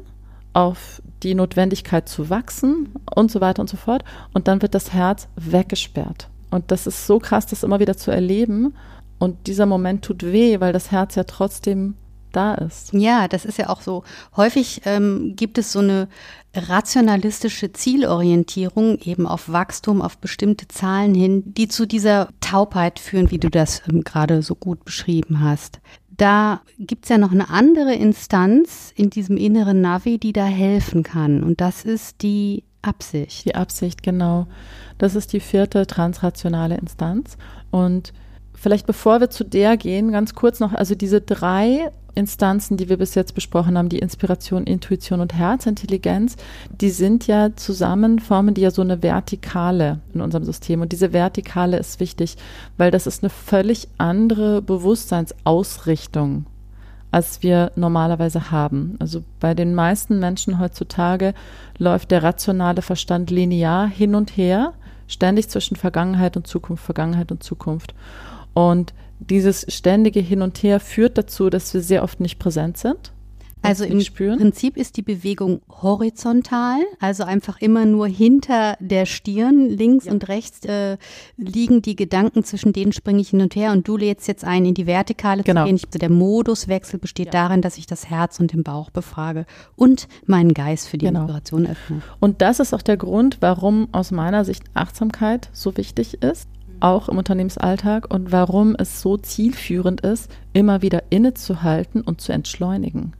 auf die Notwendigkeit zu wachsen und so weiter und so fort. Und dann wird das Herz weggesperrt. Und das ist so krass, das immer wieder zu erleben. Und dieser Moment tut weh, weil das Herz ja trotzdem da ist. Ja, das ist ja auch so. Häufig ähm, gibt es so eine rationalistische Zielorientierung eben auf Wachstum, auf bestimmte Zahlen hin, die zu dieser Taubheit führen, wie du das ähm, gerade so gut beschrieben hast. Da gibt's ja noch eine andere Instanz in diesem inneren Navi, die da helfen kann. Und das ist die Absicht. Die Absicht, genau. Das ist die vierte transrationale Instanz. Und vielleicht bevor wir zu der gehen, ganz kurz noch, also diese drei Instanzen, die wir bis jetzt besprochen haben, die Inspiration, Intuition und Herzintelligenz, die sind ja zusammen, formen die ja so eine Vertikale in unserem System. Und diese Vertikale ist wichtig, weil das ist eine völlig andere Bewusstseinsausrichtung als wir normalerweise haben. Also bei den meisten Menschen heutzutage läuft der rationale Verstand linear hin und her, ständig zwischen Vergangenheit und Zukunft, Vergangenheit und Zukunft. Und dieses ständige Hin und Her führt dazu, dass wir sehr oft nicht präsent sind. Also im spüren. Prinzip ist die Bewegung horizontal, also einfach immer nur hinter der Stirn, links und rechts äh, liegen die Gedanken, zwischen denen springe ich hin und her und du lädst jetzt ein, in die Vertikale Genau. zu gehen. Also der Moduswechsel besteht darin, dass ich das Herz und den Bauch befrage und meinen Geist für die Genau. Inspiration öffne. Und das ist auch der Grund, warum aus meiner Sicht Achtsamkeit so wichtig ist. Auch im Unternehmensalltag und warum es so zielführend ist, immer wieder innezuhalten und zu entschleunigen.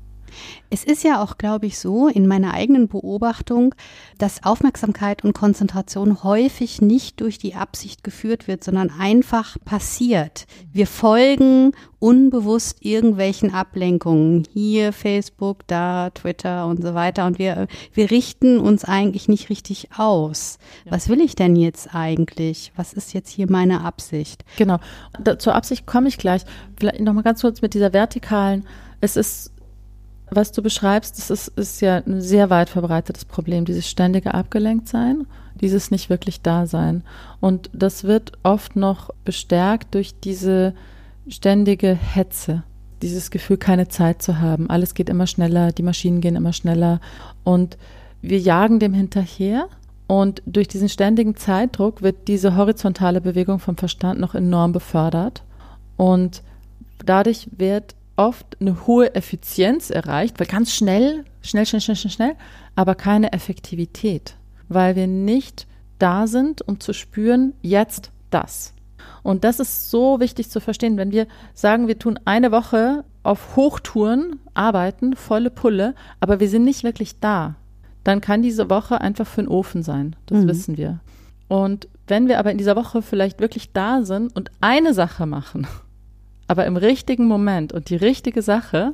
Es ist ja auch, glaube ich, so in meiner eigenen Beobachtung, dass Aufmerksamkeit und Konzentration häufig nicht durch die Absicht geführt wird, sondern einfach passiert. Wir folgen unbewusst irgendwelchen Ablenkungen. Hier Facebook, da Twitter und so weiter. Und wir, wir richten uns eigentlich nicht richtig aus. Ja. Was will ich denn jetzt eigentlich? Was ist jetzt hier meine Absicht? Genau. Da, zur Absicht komme ich gleich. Vielleicht nochmal ganz kurz mit dieser vertikalen. Es ist was du beschreibst, das ist, ist ja ein sehr weit verbreitetes Problem, dieses ständige Abgelenktsein, dieses nicht wirklich Dasein. Und das wird oft noch bestärkt durch diese ständige Hetze, dieses Gefühl, keine Zeit zu haben. Alles geht immer schneller, die Maschinen gehen immer schneller und wir jagen dem hinterher. Und durch diesen ständigen Zeitdruck wird diese horizontale Bewegung vom Verstand noch enorm befördert. Und dadurch wird oft eine hohe Effizienz erreicht, weil ganz schnell, schnell, schnell, schnell, schnell, schnell, aber keine Effektivität, weil wir nicht da sind, um zu spüren, jetzt das. Und das ist so wichtig zu verstehen. Wenn wir sagen, wir tun eine Woche auf Hochtouren arbeiten, volle Pulle, aber wir sind nicht wirklich da, dann kann diese Woche einfach für den Ofen sein. Das mhm. wissen wir. Und wenn wir aber in dieser Woche vielleicht wirklich da sind und eine Sache machen, aber im richtigen Moment und die richtige Sache,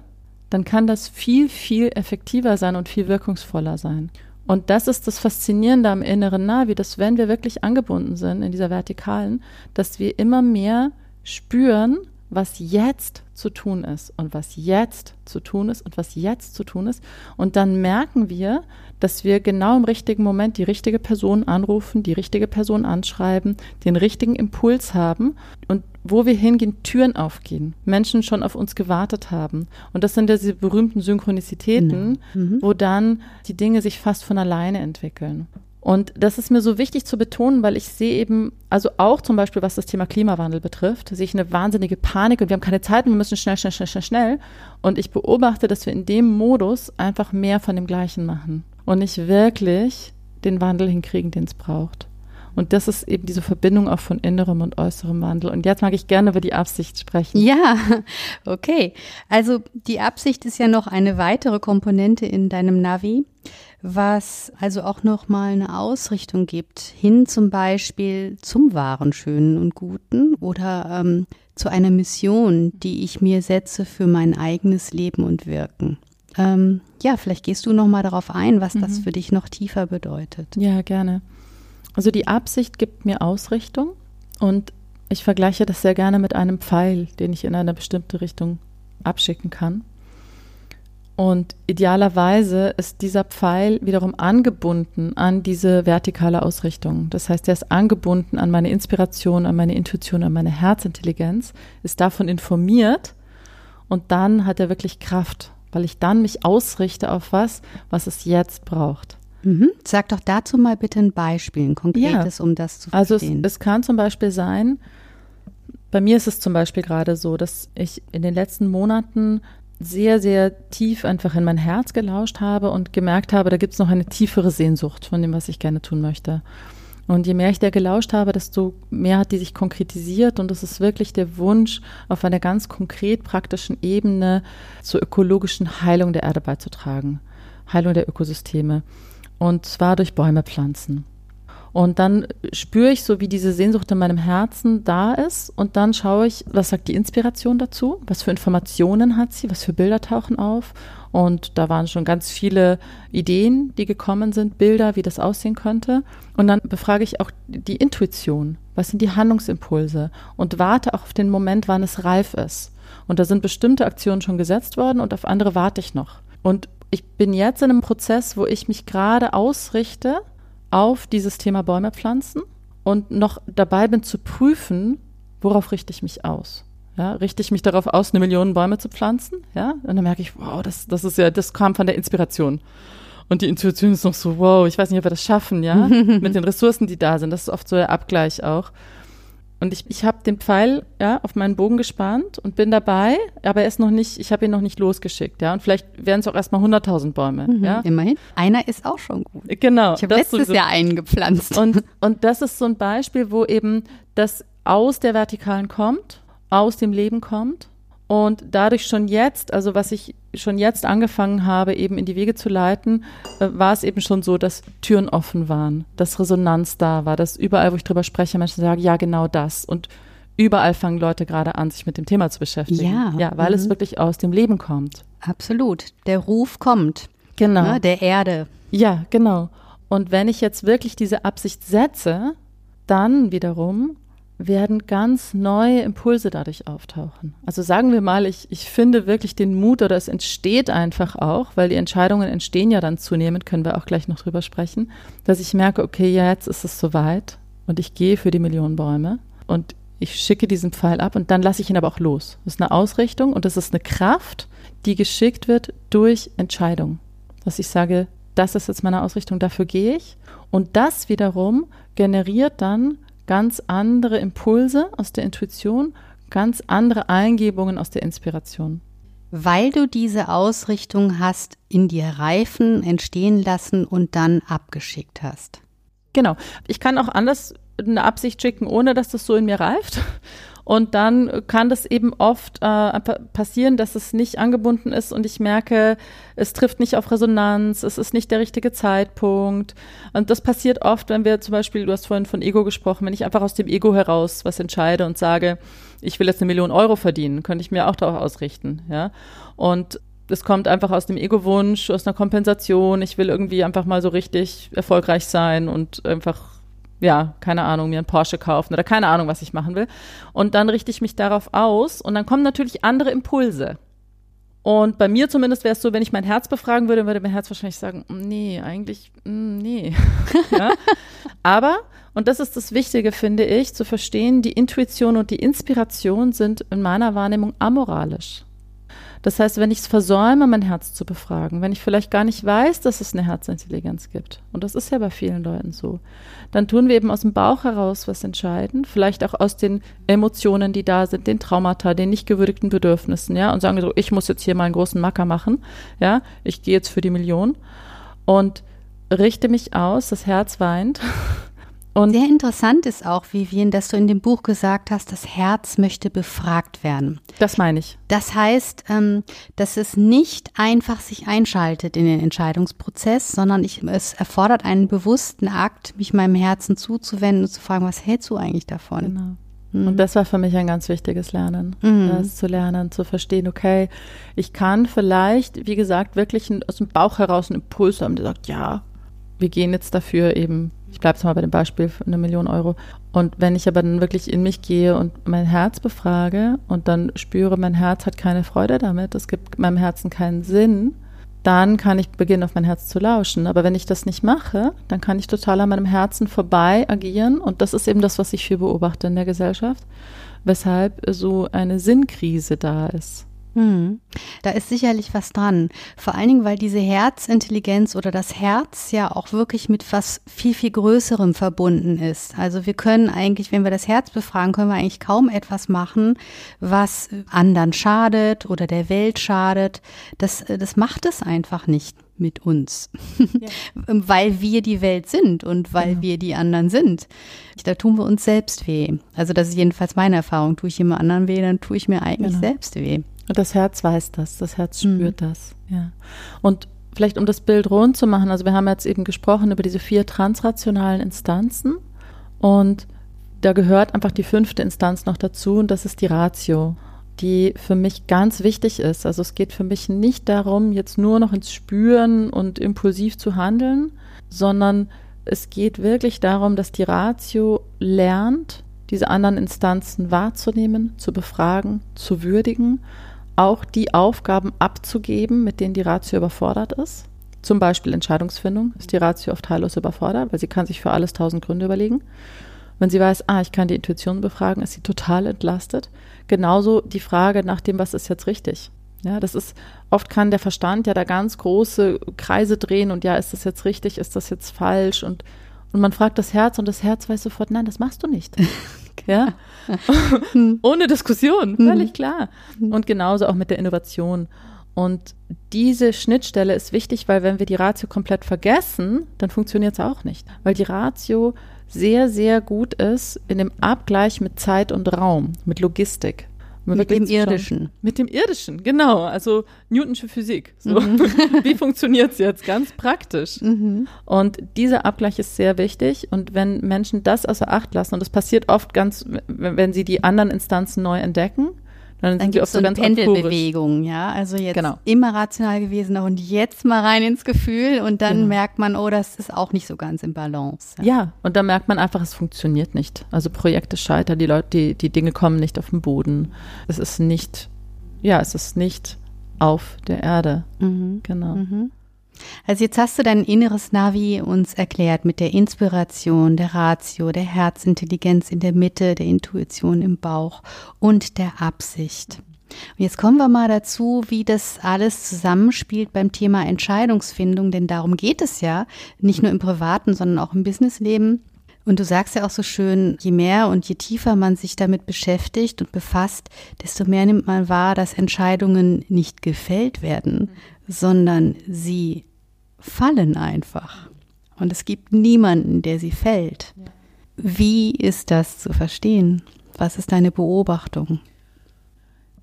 dann kann das viel, viel effektiver sein und viel wirkungsvoller sein. Und das ist das Faszinierende am inneren Navi, dass wenn wir wirklich angebunden sind in dieser Vertikalen, dass wir immer mehr spüren, was jetzt zu tun ist und was jetzt zu tun ist und was jetzt zu tun ist. Und dann merken wir, dass wir genau im richtigen Moment die richtige Person anrufen, die richtige Person anschreiben, den richtigen Impuls haben und wo wir hingehen, Türen aufgehen, Menschen schon auf uns gewartet haben. Und das sind ja diese berühmten Synchronizitäten, mhm. wo dann die Dinge sich fast von alleine entwickeln. Und das ist mir so wichtig zu betonen, weil ich sehe eben, also auch zum Beispiel, was das Thema Klimawandel betrifft, sehe ich eine wahnsinnige Panik und wir haben keine Zeit und wir müssen schnell, schnell, schnell, schnell, schnell. Und ich beobachte, dass wir in dem Modus einfach mehr von dem Gleichen machen und nicht wirklich den Wandel hinkriegen, den es braucht. Und das ist eben diese Verbindung auch von innerem und äußerem Wandel. Und jetzt mag ich gerne über die Absicht sprechen. Ja, okay. Also die Absicht ist ja noch eine weitere Komponente in deinem Navi, was also auch noch mal eine Ausrichtung gibt hin zum Beispiel zum wahren Schönen und Guten oder ähm, zu einer Mission, die ich mir setze für mein eigenes Leben und Wirken. Ähm, ja, vielleicht gehst du noch mal darauf ein, was mhm. das für dich noch tiefer bedeutet. Ja, gerne. Also die Absicht gibt mir Ausrichtung und ich vergleiche das sehr gerne mit einem Pfeil, den ich in eine bestimmte Richtung abschicken kann. Und idealerweise ist dieser Pfeil wiederum angebunden an diese vertikale Ausrichtung. Das heißt, er ist angebunden an meine Inspiration, an meine Intuition, an meine Herzintelligenz, ist davon informiert und dann hat er wirklich Kraft, weil ich dann mich ausrichte auf was, was es jetzt braucht. Mhm. Sag doch dazu mal bitte ein Beispiel, ein konkretes, ja. um das zu verstehen. Also es, es kann zum Beispiel sein, bei mir ist es zum Beispiel gerade so, dass ich in den letzten Monaten sehr, sehr tief einfach in mein Herz gelauscht habe und gemerkt habe, da gibt es noch eine tiefere Sehnsucht von dem, was ich gerne tun möchte. Und je mehr ich da gelauscht habe, desto mehr hat die sich konkretisiert und es ist wirklich der Wunsch, auf einer ganz konkret praktischen Ebene zur ökologischen Heilung der Erde beizutragen, Heilung der Ökosysteme und zwar durch Bäume pflanzen. Und dann spüre ich so, wie diese Sehnsucht in meinem Herzen da ist. Und dann schaue ich, was sagt die Inspiration dazu? Was für Informationen hat sie? Was für Bilder tauchen auf? Und da waren schon ganz viele Ideen, die gekommen sind, Bilder, wie das aussehen könnte. Und dann befrage ich auch die Intuition. Was sind die Handlungsimpulse? Und warte auch auf den Moment, wann es reif ist. Und da sind bestimmte Aktionen schon gesetzt worden und auf andere warte ich noch. Und ich bin jetzt in einem Prozess, wo ich mich gerade ausrichte auf dieses Thema Bäume pflanzen und noch dabei bin zu prüfen, worauf richte ich mich aus. Ja, richte ich mich darauf aus, eine Million Bäume zu pflanzen? Ja, und dann merke ich, wow, das, das ist ja, das kam von der Inspiration. Und die Intuition ist noch so, wow, ich weiß nicht, ob wir das schaffen, ja, mit den Ressourcen, die da sind. Das ist oft so der Abgleich auch. Und ich, ich habe den Pfeil ja auf meinen Bogen gespannt und bin dabei, aber er ist noch nicht, ich habe ihn noch nicht losgeschickt, ja. Und vielleicht werden es auch erstmal 100.000 Bäume, mhm, ja. Immerhin. Einer ist auch schon gut. Genau. Ich habe letztes sowieso. Jahr einen gepflanzt. Und, und das ist so ein Beispiel, wo eben das aus der Vertikalen kommt, aus dem Leben kommt und dadurch schon jetzt, also was ich schon jetzt angefangen habe, eben in die Wege zu leiten, äh, war es eben schon so, dass Türen offen waren, dass Resonanz da war, dass überall, wo ich drüber spreche, Menschen sagen, ja, genau das. Und überall fangen Leute gerade an, sich mit dem Thema zu beschäftigen. Ja. Ja, weil Mhm. es wirklich aus dem Leben kommt. Absolut. Der Ruf kommt. Genau. Ne, der Erde. Ja, genau. Und wenn ich jetzt wirklich diese Absicht setze, dann wiederum werden ganz neue Impulse dadurch auftauchen. Also sagen wir mal, ich, ich finde wirklich den Mut oder es entsteht einfach auch, weil die Entscheidungen entstehen ja dann zunehmend, können wir auch gleich noch drüber sprechen, dass ich merke, okay, jetzt ist es soweit und ich gehe für die Millionen Bäume und ich schicke diesen Pfeil ab und dann lasse ich ihn aber auch los. Das ist eine Ausrichtung und das ist eine Kraft, die geschickt wird durch Entscheidung. Dass ich sage, das ist jetzt meine Ausrichtung, dafür gehe ich. Und das wiederum generiert dann ganz andere Impulse aus der Intuition, ganz andere Eingebungen aus der Inspiration. Weil du diese Ausrichtung hast, in dir reifen, entstehen lassen und dann abgeschickt hast. Genau. Ich kann auch anders eine Absicht schicken, ohne dass das so in mir reift. Und dann kann das eben oft äh, passieren, dass es nicht angebunden ist und ich merke, es trifft nicht auf Resonanz, es ist nicht der richtige Zeitpunkt. Und das passiert oft, wenn wir zum Beispiel, du hast vorhin von Ego gesprochen, wenn ich einfach aus dem Ego heraus was entscheide und sage, ich will jetzt eine Million Euro verdienen, könnte ich mir auch darauf ausrichten, ja. Und es kommt einfach aus dem Ego-Wunsch, aus einer Kompensation. Ich will irgendwie einfach mal so richtig erfolgreich sein und einfach ja, keine Ahnung, mir einen Porsche kaufen oder keine Ahnung, was ich machen will. Und dann richte ich mich darauf aus und dann kommen natürlich andere Impulse. Und bei mir zumindest wäre es so, wenn ich mein Herz befragen würde, würde mein Herz wahrscheinlich sagen, "Mm, nee, eigentlich, mm, nee. ja? Aber, und das ist das Wichtige, finde ich, zu verstehen, die Intuition und die Inspiration sind in meiner Wahrnehmung amoralisch. Das heißt, wenn ich es versäume, mein Herz zu befragen, wenn ich vielleicht gar nicht weiß, dass es eine Herzintelligenz gibt, und das ist ja bei vielen Leuten so, dann tun wir eben aus dem Bauch heraus was entscheiden, vielleicht auch aus den Emotionen, die da sind, den Traumata, den nicht gewürdigten Bedürfnissen, ja, und sagen so, ich muss jetzt hier mal einen großen Macker machen, ja, ich gehe jetzt für die Million und richte mich aus, das Herz weint. Und Sehr interessant ist auch, Vivian, dass du in dem Buch gesagt hast, das Herz möchte befragt werden. das meine ich. Das heißt, ähm, dass es nicht einfach sich einschaltet in den Entscheidungsprozess, sondern ich, es erfordert einen bewussten Akt, mich meinem Herzen zuzuwenden und zu fragen, was hältst du eigentlich davon? Genau. Mhm. Und das war für mich ein ganz wichtiges Lernen. Mhm. Das zu lernen, zu verstehen, okay, ich kann vielleicht, wie gesagt, wirklich aus dem Bauch heraus einen Impuls haben, der sagt, ja, wir gehen jetzt dafür eben, ich bleibe jetzt mal bei dem Beispiel eine Million Euro. Und wenn ich aber dann wirklich in mich gehe und mein Herz befrage und dann spüre, mein Herz hat keine Freude damit, es gibt meinem Herzen keinen Sinn, dann kann ich beginnen, auf mein Herz zu lauschen. Aber wenn ich das nicht mache, dann kann ich total an meinem Herzen vorbei agieren. Und das ist eben das, was ich viel beobachte in der Gesellschaft, weshalb so eine Sinnkrise da ist. Hm. Da ist sicherlich was dran. Vor allen Dingen, weil diese Herzintelligenz oder das Herz ja auch wirklich mit was viel, viel Größerem verbunden ist. Also wir können eigentlich, wenn wir das Herz befragen, können wir eigentlich kaum etwas machen, was anderen schadet oder der Welt schadet. Das, das macht es einfach nicht mit uns, weil wir die Welt sind und weil Genau. wir die anderen sind. Da tun wir uns selbst weh. Also das ist jedenfalls meine Erfahrung. Tue ich jemand anderen weh, dann tue ich mir eigentlich Genau. selbst weh. Und das Herz weiß das, das Herz Mhm. spürt das, ja. Und vielleicht um das Bild rund zu machen, also wir haben jetzt eben gesprochen über diese vier transrationalen Instanzen und da gehört einfach die fünfte Instanz noch dazu und das ist die Ratio, die für mich ganz wichtig ist. Also es geht für mich nicht darum, jetzt nur noch ins Spüren und impulsiv zu handeln, sondern es geht wirklich darum, dass die Ratio lernt, diese anderen Instanzen wahrzunehmen, zu befragen, zu würdigen, auch die Aufgaben abzugeben, mit denen die Ratio überfordert ist. Zum Beispiel Entscheidungsfindung ist die Ratio oft heillos überfordert, weil sie kann sich für alles tausend Gründe überlegen. Wenn sie weiß, ah, ich kann die Intuition befragen, ist sie total entlastet. Genauso die Frage nach dem, was ist jetzt richtig. Ja, das ist, oft kann der Verstand ja da ganz große Kreise drehen und ja, ist das jetzt richtig, ist das jetzt falsch und, und man fragt das Herz und das Herz weiß sofort, nein, das machst du nicht. ja. Ohne Diskussion, völlig klar. Und genauso auch mit der Innovation. Und diese Schnittstelle ist wichtig, weil wenn wir die Ratio komplett vergessen, dann funktioniert es auch nicht. Weil die Ratio sehr, sehr gut ist in dem Abgleich mit Zeit und Raum, mit Logistik. Mit dem Irdischen. Mit dem Irdischen, genau. Also Newtonsche Physik. So. Mhm. Wie funktioniert es jetzt? Ganz praktisch. Mhm. Und dieser Abgleich ist sehr wichtig. Und wenn Menschen das außer Acht lassen, und das passiert oft ganz, wenn sie die anderen Instanzen neu entdecken, dann, dann gibt es so eine Pendelbewegung, ja. Also jetzt genau. immer rational gewesen und jetzt mal rein ins Gefühl und dann genau. merkt man, oh, das ist auch nicht so ganz im Balance. Ja. ja, und dann merkt man einfach, es funktioniert nicht. Also Projekte scheitern, die Leute, die, die Dinge kommen nicht auf den Boden. Es ist nicht, ja, es ist nicht auf der Erde. Mhm. Genau. Mhm. Also jetzt hast du dein inneres Navi uns erklärt mit der Inspiration, der Ratio, der Herzintelligenz in der Mitte, der Intuition im Bauch und der Absicht. Und jetzt kommen wir mal dazu, wie das alles zusammenspielt beim Thema Entscheidungsfindung, denn darum geht es ja, nicht nur im privaten, sondern auch im Businessleben. Und du sagst ja auch so schön, je mehr und je tiefer man sich damit beschäftigt und befasst, desto mehr nimmt man wahr, dass Entscheidungen nicht gefällt werden, sondern sie fallen einfach. Und es gibt niemanden, der sie fällt. Wie ist das zu verstehen? Was ist deine Beobachtung?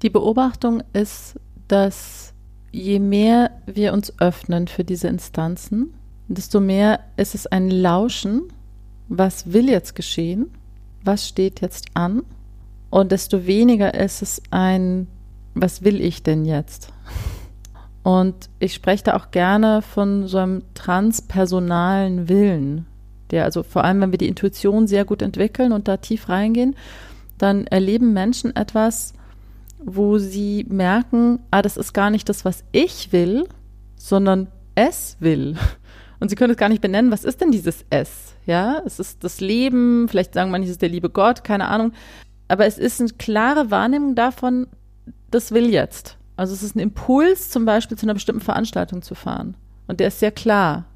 Die Beobachtung ist, dass je mehr wir uns öffnen für diese Instanzen, desto mehr ist es ein Lauschen was will jetzt geschehen, was steht jetzt an und desto weniger ist es ein, was will ich denn jetzt? Und ich spreche da auch gerne von so einem transpersonalen Willen, der also vor allem, wenn wir die Intuition sehr gut entwickeln und da tief reingehen, dann erleben Menschen etwas, wo sie merken, ah, das ist gar nicht das, was ich will, sondern es will. Und sie können es gar nicht benennen, was ist denn dieses Es? Ja, es ist das Leben, vielleicht sagen manche, es ist der liebe Gott, keine Ahnung. Aber es ist eine klare Wahrnehmung davon, das will jetzt. Also es ist ein Impuls, zum Beispiel zu einer bestimmten Veranstaltung zu fahren. Und der ist sehr klar.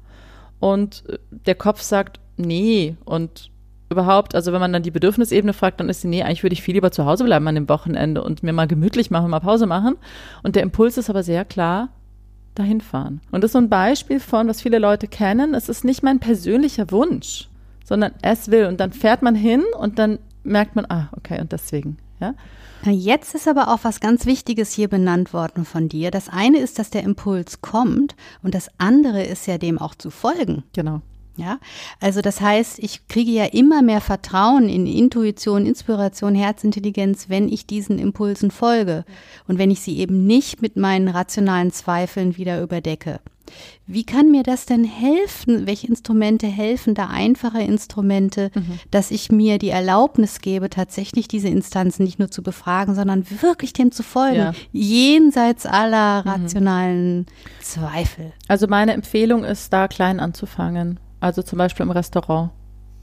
Und äh, der Kopf sagt, nee. Und überhaupt, also wenn man dann die Bedürfnisebene fragt, dann ist sie, nee, eigentlich würde ich viel lieber zu Hause bleiben an dem Wochenende und mir mal gemütlich machen, mal Pause machen. Und der Impuls ist aber sehr klar, dahin fahren. Und das ist so ein Beispiel von, was viele Leute kennen. Es ist nicht mein persönlicher Wunsch, sondern es will. Und dann fährt man hin und dann merkt man, ah, okay, und deswegen, ja. Jetzt ist aber auch was ganz Wichtiges hier benannt worden von dir. Das eine ist, dass der Impuls kommt und das andere ist ja dem auch zu folgen. Genau. Ja, also das heißt, ich kriege ja immer mehr Vertrauen in Intuition, Inspiration, Herzintelligenz, wenn ich diesen Impulsen folge und wenn ich sie eben nicht mit meinen rationalen Zweifeln wieder überdecke. Wie kann mir das denn helfen? Welche Instrumente helfen da? Einfache Instrumente, mhm. dass ich mir die Erlaubnis gebe, tatsächlich diese Instanzen nicht nur zu befragen, sondern wirklich dem zu folgen, ja. jenseits aller mhm. rationalen mhm. Zweifel. Also meine Empfehlung ist, da klein anzufangen also zum Beispiel im Restaurant,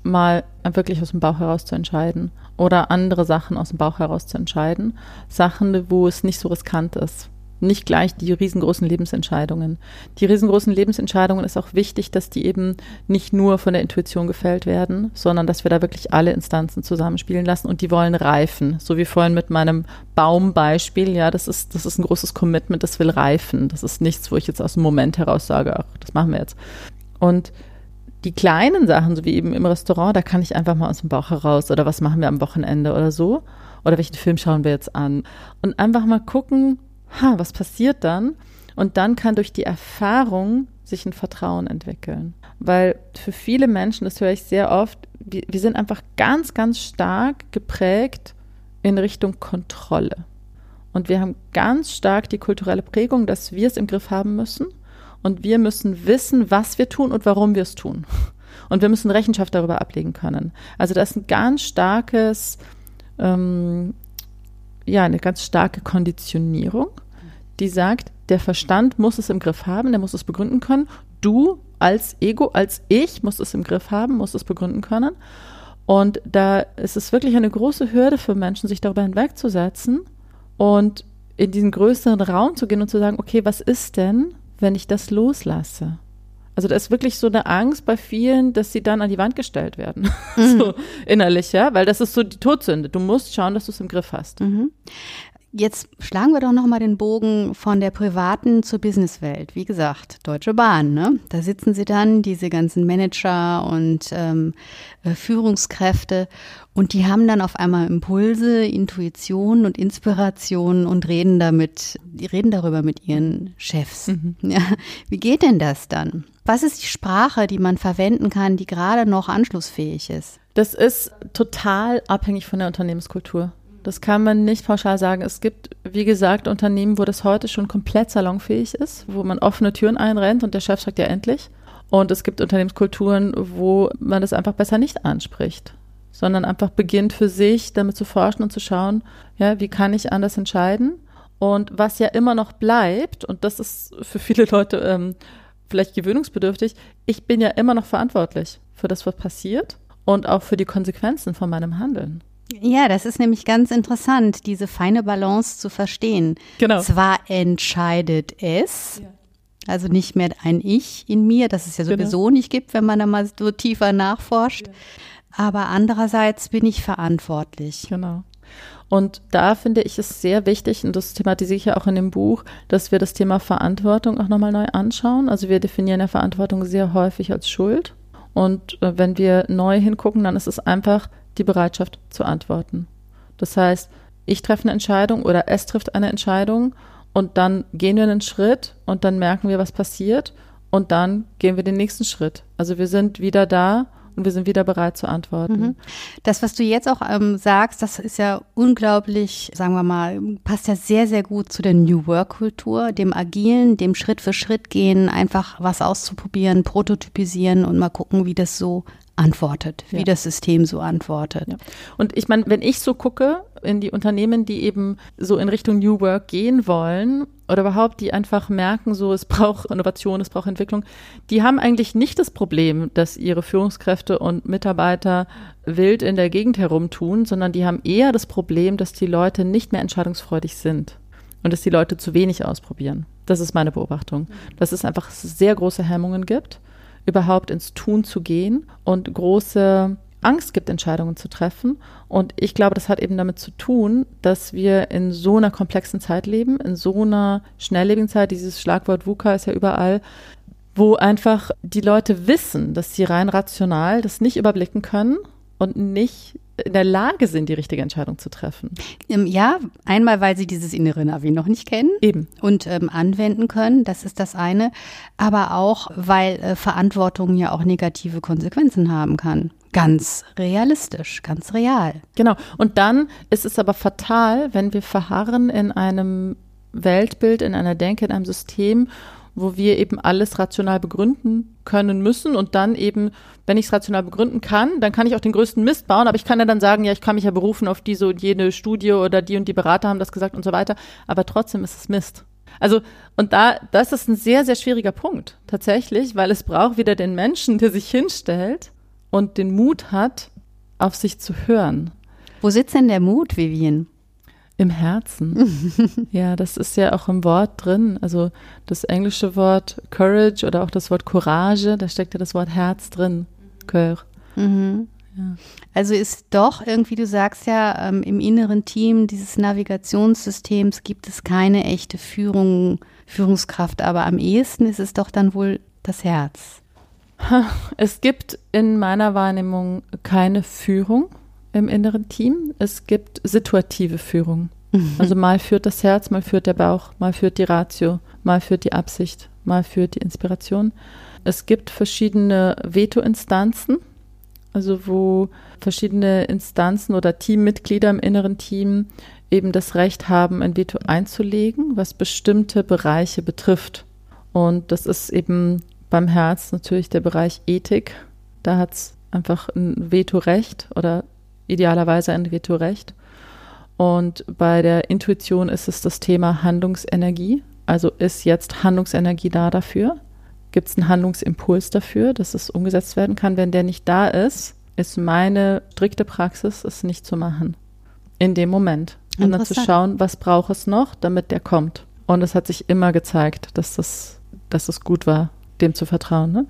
mal wirklich aus dem Bauch heraus zu entscheiden oder andere Sachen aus dem Bauch heraus zu entscheiden. Sachen, wo es nicht so riskant ist. Nicht gleich die riesengroßen Lebensentscheidungen. Die riesengroßen Lebensentscheidungen ist auch wichtig, dass die eben nicht nur von der Intuition gefällt werden, sondern dass wir da wirklich alle Instanzen zusammenspielen lassen und die wollen reifen. So wie vorhin mit meinem Baumbeispiel. Ja, das ist, das ist ein großes Commitment, das will reifen. Das ist nichts, wo ich jetzt aus dem Moment heraus sage, ach, das machen wir jetzt. Und die kleinen Sachen, so wie eben im Restaurant, da kann ich einfach mal aus dem Bauch heraus oder was machen wir am Wochenende oder so. Oder welchen Film schauen wir jetzt an? Und einfach mal gucken, ha, was passiert dann? Und dann kann durch die Erfahrung sich ein Vertrauen entwickeln. Weil für viele Menschen, das höre ich sehr oft, wir, wir sind einfach ganz, ganz stark geprägt in Richtung Kontrolle. Und wir haben ganz stark die kulturelle Prägung, dass wir es im Griff haben müssen und wir müssen wissen, was wir tun und warum wir es tun. Und wir müssen Rechenschaft darüber ablegen können. Also das ist ein ganz starkes, ähm, ja, eine ganz starke Konditionierung, die sagt, der Verstand muss es im Griff haben, der muss es begründen können. Du als Ego, als Ich muss es im Griff haben, muss es begründen können. Und da ist es wirklich eine große Hürde für Menschen, sich darüber hinwegzusetzen und in diesen größeren Raum zu gehen und zu sagen, okay, was ist denn, wenn ich das loslasse? Also da ist wirklich so eine Angst bei vielen, dass sie dann an die Wand gestellt werden. Mhm. so innerlich, ja, weil das ist so die Todsünde. Du musst schauen, dass du es im Griff hast. Mhm. Jetzt schlagen wir doch noch mal den Bogen von der privaten zur Businesswelt. Wie gesagt, Deutsche Bahn. Ne? Da sitzen sie dann, diese ganzen Manager und ähm, äh, Führungskräfte, und die haben dann auf einmal Impulse, Intuition und Inspiration und reden damit, die reden darüber mit ihren Chefs. Mhm. Ja, wie geht denn das dann? Was ist die Sprache, die man verwenden kann, die gerade noch anschlussfähig ist? Das ist total abhängig von der Unternehmenskultur. Das kann man nicht pauschal sagen. Es gibt, wie gesagt, Unternehmen, wo das heute schon komplett salonfähig ist, wo man offene Türen einrennt und der Chef sagt ja endlich. Und es gibt Unternehmenskulturen, wo man das einfach besser nicht anspricht, sondern einfach beginnt für sich damit zu forschen und zu schauen, ja, wie kann ich anders entscheiden? Und was ja immer noch bleibt, und das ist für viele Leute ähm, vielleicht gewöhnungsbedürftig, ich bin ja immer noch verantwortlich für das, was passiert und auch für die Konsequenzen von meinem Handeln. Ja, das ist nämlich ganz interessant, diese feine Balance zu verstehen. Genau. Zwar entscheidet es, ja. also nicht mehr ein Ich in mir, das es ja genau. sowieso genau. nicht gibt, wenn man da mal so tiefer nachforscht. Ja. Aber andererseits bin ich verantwortlich. Genau. Und da finde ich es sehr wichtig, und das thematisiere ich ja auch in dem Buch, dass wir das Thema Verantwortung auch nochmal neu anschauen. Also wir definieren ja Verantwortung sehr häufig als Schuld. Und äh, wenn wir neu hingucken, dann ist es einfach die Bereitschaft zu antworten. Das heißt, ich treffe eine Entscheidung oder es trifft eine Entscheidung und dann gehen wir einen Schritt und dann merken wir, was passiert und dann gehen wir den nächsten Schritt. Also wir sind wieder da und wir sind wieder bereit zu antworten. Mhm. Das, was du jetzt auch ähm, sagst, das ist ja unglaublich, sagen wir mal, passt ja sehr, sehr gut zu der New Work-Kultur, dem Agilen, dem Schritt für Schritt gehen, einfach was auszuprobieren, prototypisieren und mal gucken, wie das so antwortet, wie ja. das System so antwortet. Ja. Und ich meine, wenn ich so gucke in die Unternehmen, die eben so in Richtung New Work gehen wollen oder überhaupt, die einfach merken, so es braucht Innovation, es braucht Entwicklung, die haben eigentlich nicht das Problem, dass ihre Führungskräfte und Mitarbeiter wild in der Gegend herumtun, sondern die haben eher das Problem, dass die Leute nicht mehr entscheidungsfreudig sind und dass die Leute zu wenig ausprobieren. Das ist meine Beobachtung. Dass es einfach sehr große Hemmungen gibt überhaupt ins Tun zu gehen und große Angst gibt, Entscheidungen zu treffen. Und ich glaube, das hat eben damit zu tun, dass wir in so einer komplexen Zeit leben, in so einer schnelllebigen Zeit. Dieses Schlagwort VUCA ist ja überall, wo einfach die Leute wissen, dass sie rein rational das nicht überblicken können und nicht in der Lage sind, die richtige Entscheidung zu treffen. Ähm, ja, einmal, weil sie dieses innere Navi noch nicht kennen Eben. und ähm, anwenden können, das ist das eine, aber auch, weil äh, Verantwortung ja auch negative Konsequenzen haben kann. Ganz realistisch, ganz real. Genau. Und dann ist es aber fatal, wenn wir verharren in einem Weltbild, in einer Denke, in einem System, wo wir eben alles rational begründen können müssen und dann eben, wenn ich es rational begründen kann, dann kann ich auch den größten Mist bauen, aber ich kann ja dann sagen, ja, ich kann mich ja berufen auf diese und jene Studie oder die und die Berater haben das gesagt und so weiter, aber trotzdem ist es Mist. Also, und da, das ist ein sehr, sehr schwieriger Punkt, tatsächlich, weil es braucht wieder den Menschen, der sich hinstellt und den Mut hat, auf sich zu hören. Wo sitzt denn der Mut, Vivian? Im Herzen. ja, das ist ja auch im Wort drin. Also das englische Wort Courage oder auch das Wort Courage, da steckt ja das Wort Herz drin. Coeur. Mhm. Ja. Also ist doch irgendwie, du sagst ja, ähm, im inneren Team dieses Navigationssystems gibt es keine echte Führung, Führungskraft, aber am ehesten ist es doch dann wohl das Herz. Es gibt in meiner Wahrnehmung keine Führung im inneren Team. Es gibt situative Führung. Mhm. Also mal führt das Herz, mal führt der Bauch, mal führt die Ratio, mal führt die Absicht, mal führt die Inspiration. Es gibt verschiedene Veto-Instanzen, also wo verschiedene Instanzen oder Teammitglieder im inneren Team eben das Recht haben, ein Veto einzulegen, was bestimmte Bereiche betrifft. Und das ist eben beim Herz natürlich der Bereich Ethik. Da hat es einfach ein Vetorecht oder idealerweise ein Vetorecht. Und bei der Intuition ist es das Thema Handlungsenergie. Also ist jetzt Handlungsenergie da dafür? Gibt es einen Handlungsimpuls dafür, dass es umgesetzt werden kann? Wenn der nicht da ist, ist meine strikte Praxis, es nicht zu machen. In dem Moment. Und dann zu schauen, was braucht es noch, damit der kommt. Und es hat sich immer gezeigt, dass das, dass es gut war, dem zu vertrauen. Ne?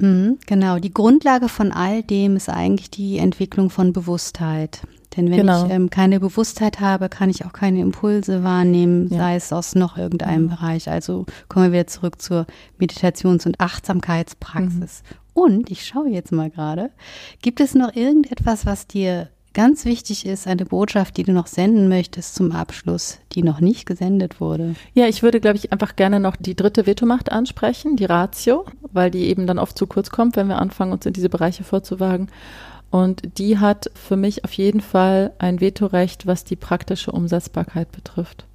Mhm, genau, die Grundlage von all dem ist eigentlich die Entwicklung von Bewusstheit. Denn wenn genau. ich ähm, keine Bewusstheit habe, kann ich auch keine Impulse wahrnehmen, ja. sei es aus noch irgendeinem mhm. Bereich. Also kommen wir wieder zurück zur Meditations- und Achtsamkeitspraxis. Mhm. Und ich schaue jetzt mal gerade, gibt es noch irgendetwas, was dir ganz wichtig ist, eine Botschaft, die du noch senden möchtest zum Abschluss, die noch nicht gesendet wurde? Ja, ich würde, glaube ich, einfach gerne noch die dritte Vetomacht ansprechen, die Ratio, weil die eben dann oft zu kurz kommt, wenn wir anfangen, uns in diese Bereiche vorzuwagen. Und die hat für mich auf jeden Fall ein Vetorecht, was die praktische Umsetzbarkeit betrifft.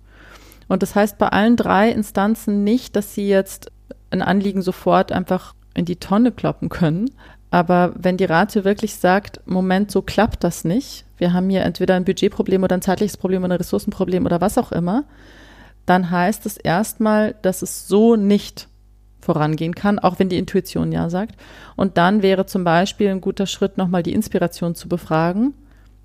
Und das heißt bei allen drei Instanzen nicht, dass sie jetzt ein Anliegen sofort einfach in die Tonne kloppen können, aber wenn die Ratio wirklich sagt, Moment, so klappt das nicht, wir haben hier entweder ein Budgetproblem oder ein zeitliches Problem oder ein Ressourcenproblem oder was auch immer, dann heißt es erstmal, dass es so nicht vorangehen kann, auch wenn die Intuition ja sagt. Und dann wäre zum Beispiel ein guter Schritt, nochmal die Inspiration zu befragen.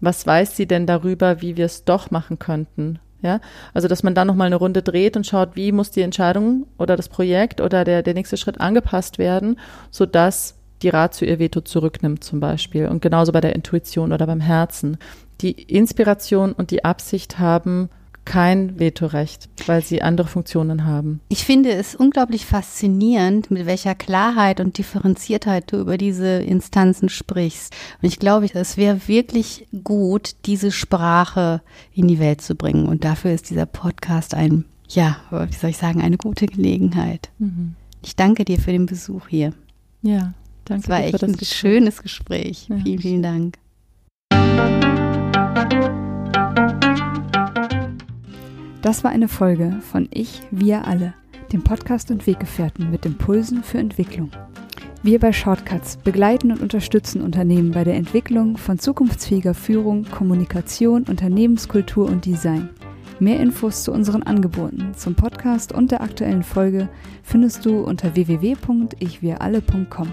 Was weiß sie denn darüber, wie wir es doch machen könnten? Ja, also dass man dann nochmal eine Runde dreht und schaut, wie muss die Entscheidung oder das Projekt oder der, der nächste Schritt angepasst werden, sodass die Ratio ihr Veto zurücknimmt zum Beispiel. Und genauso bei der Intuition oder beim Herzen. Die Inspiration und die Absicht haben kein Vetorecht, weil sie andere Funktionen haben. Ich finde es unglaublich faszinierend, mit welcher Klarheit und Differenziertheit du über diese Instanzen sprichst. Und ich glaube, es wäre wirklich gut, diese Sprache in die Welt zu bringen. Und dafür ist dieser Podcast ein, ja, wie soll ich sagen, eine gute Gelegenheit. Mhm. Ich danke dir für den Besuch hier. Ja, Danke. Es war echt ein Gespräch. schönes Gespräch. Ja. Vielen, vielen Dank. Das war eine Folge von Ich, wir alle, dem Podcast und Weggefährten mit Impulsen für Entwicklung. Wir bei Shortcuts begleiten und unterstützen Unternehmen bei der Entwicklung von zukunftsfähiger Führung, Kommunikation, Unternehmenskultur und Design. Mehr Infos zu unseren Angeboten, zum Podcast und der aktuellen Folge findest du unter www.ichwiralle.com.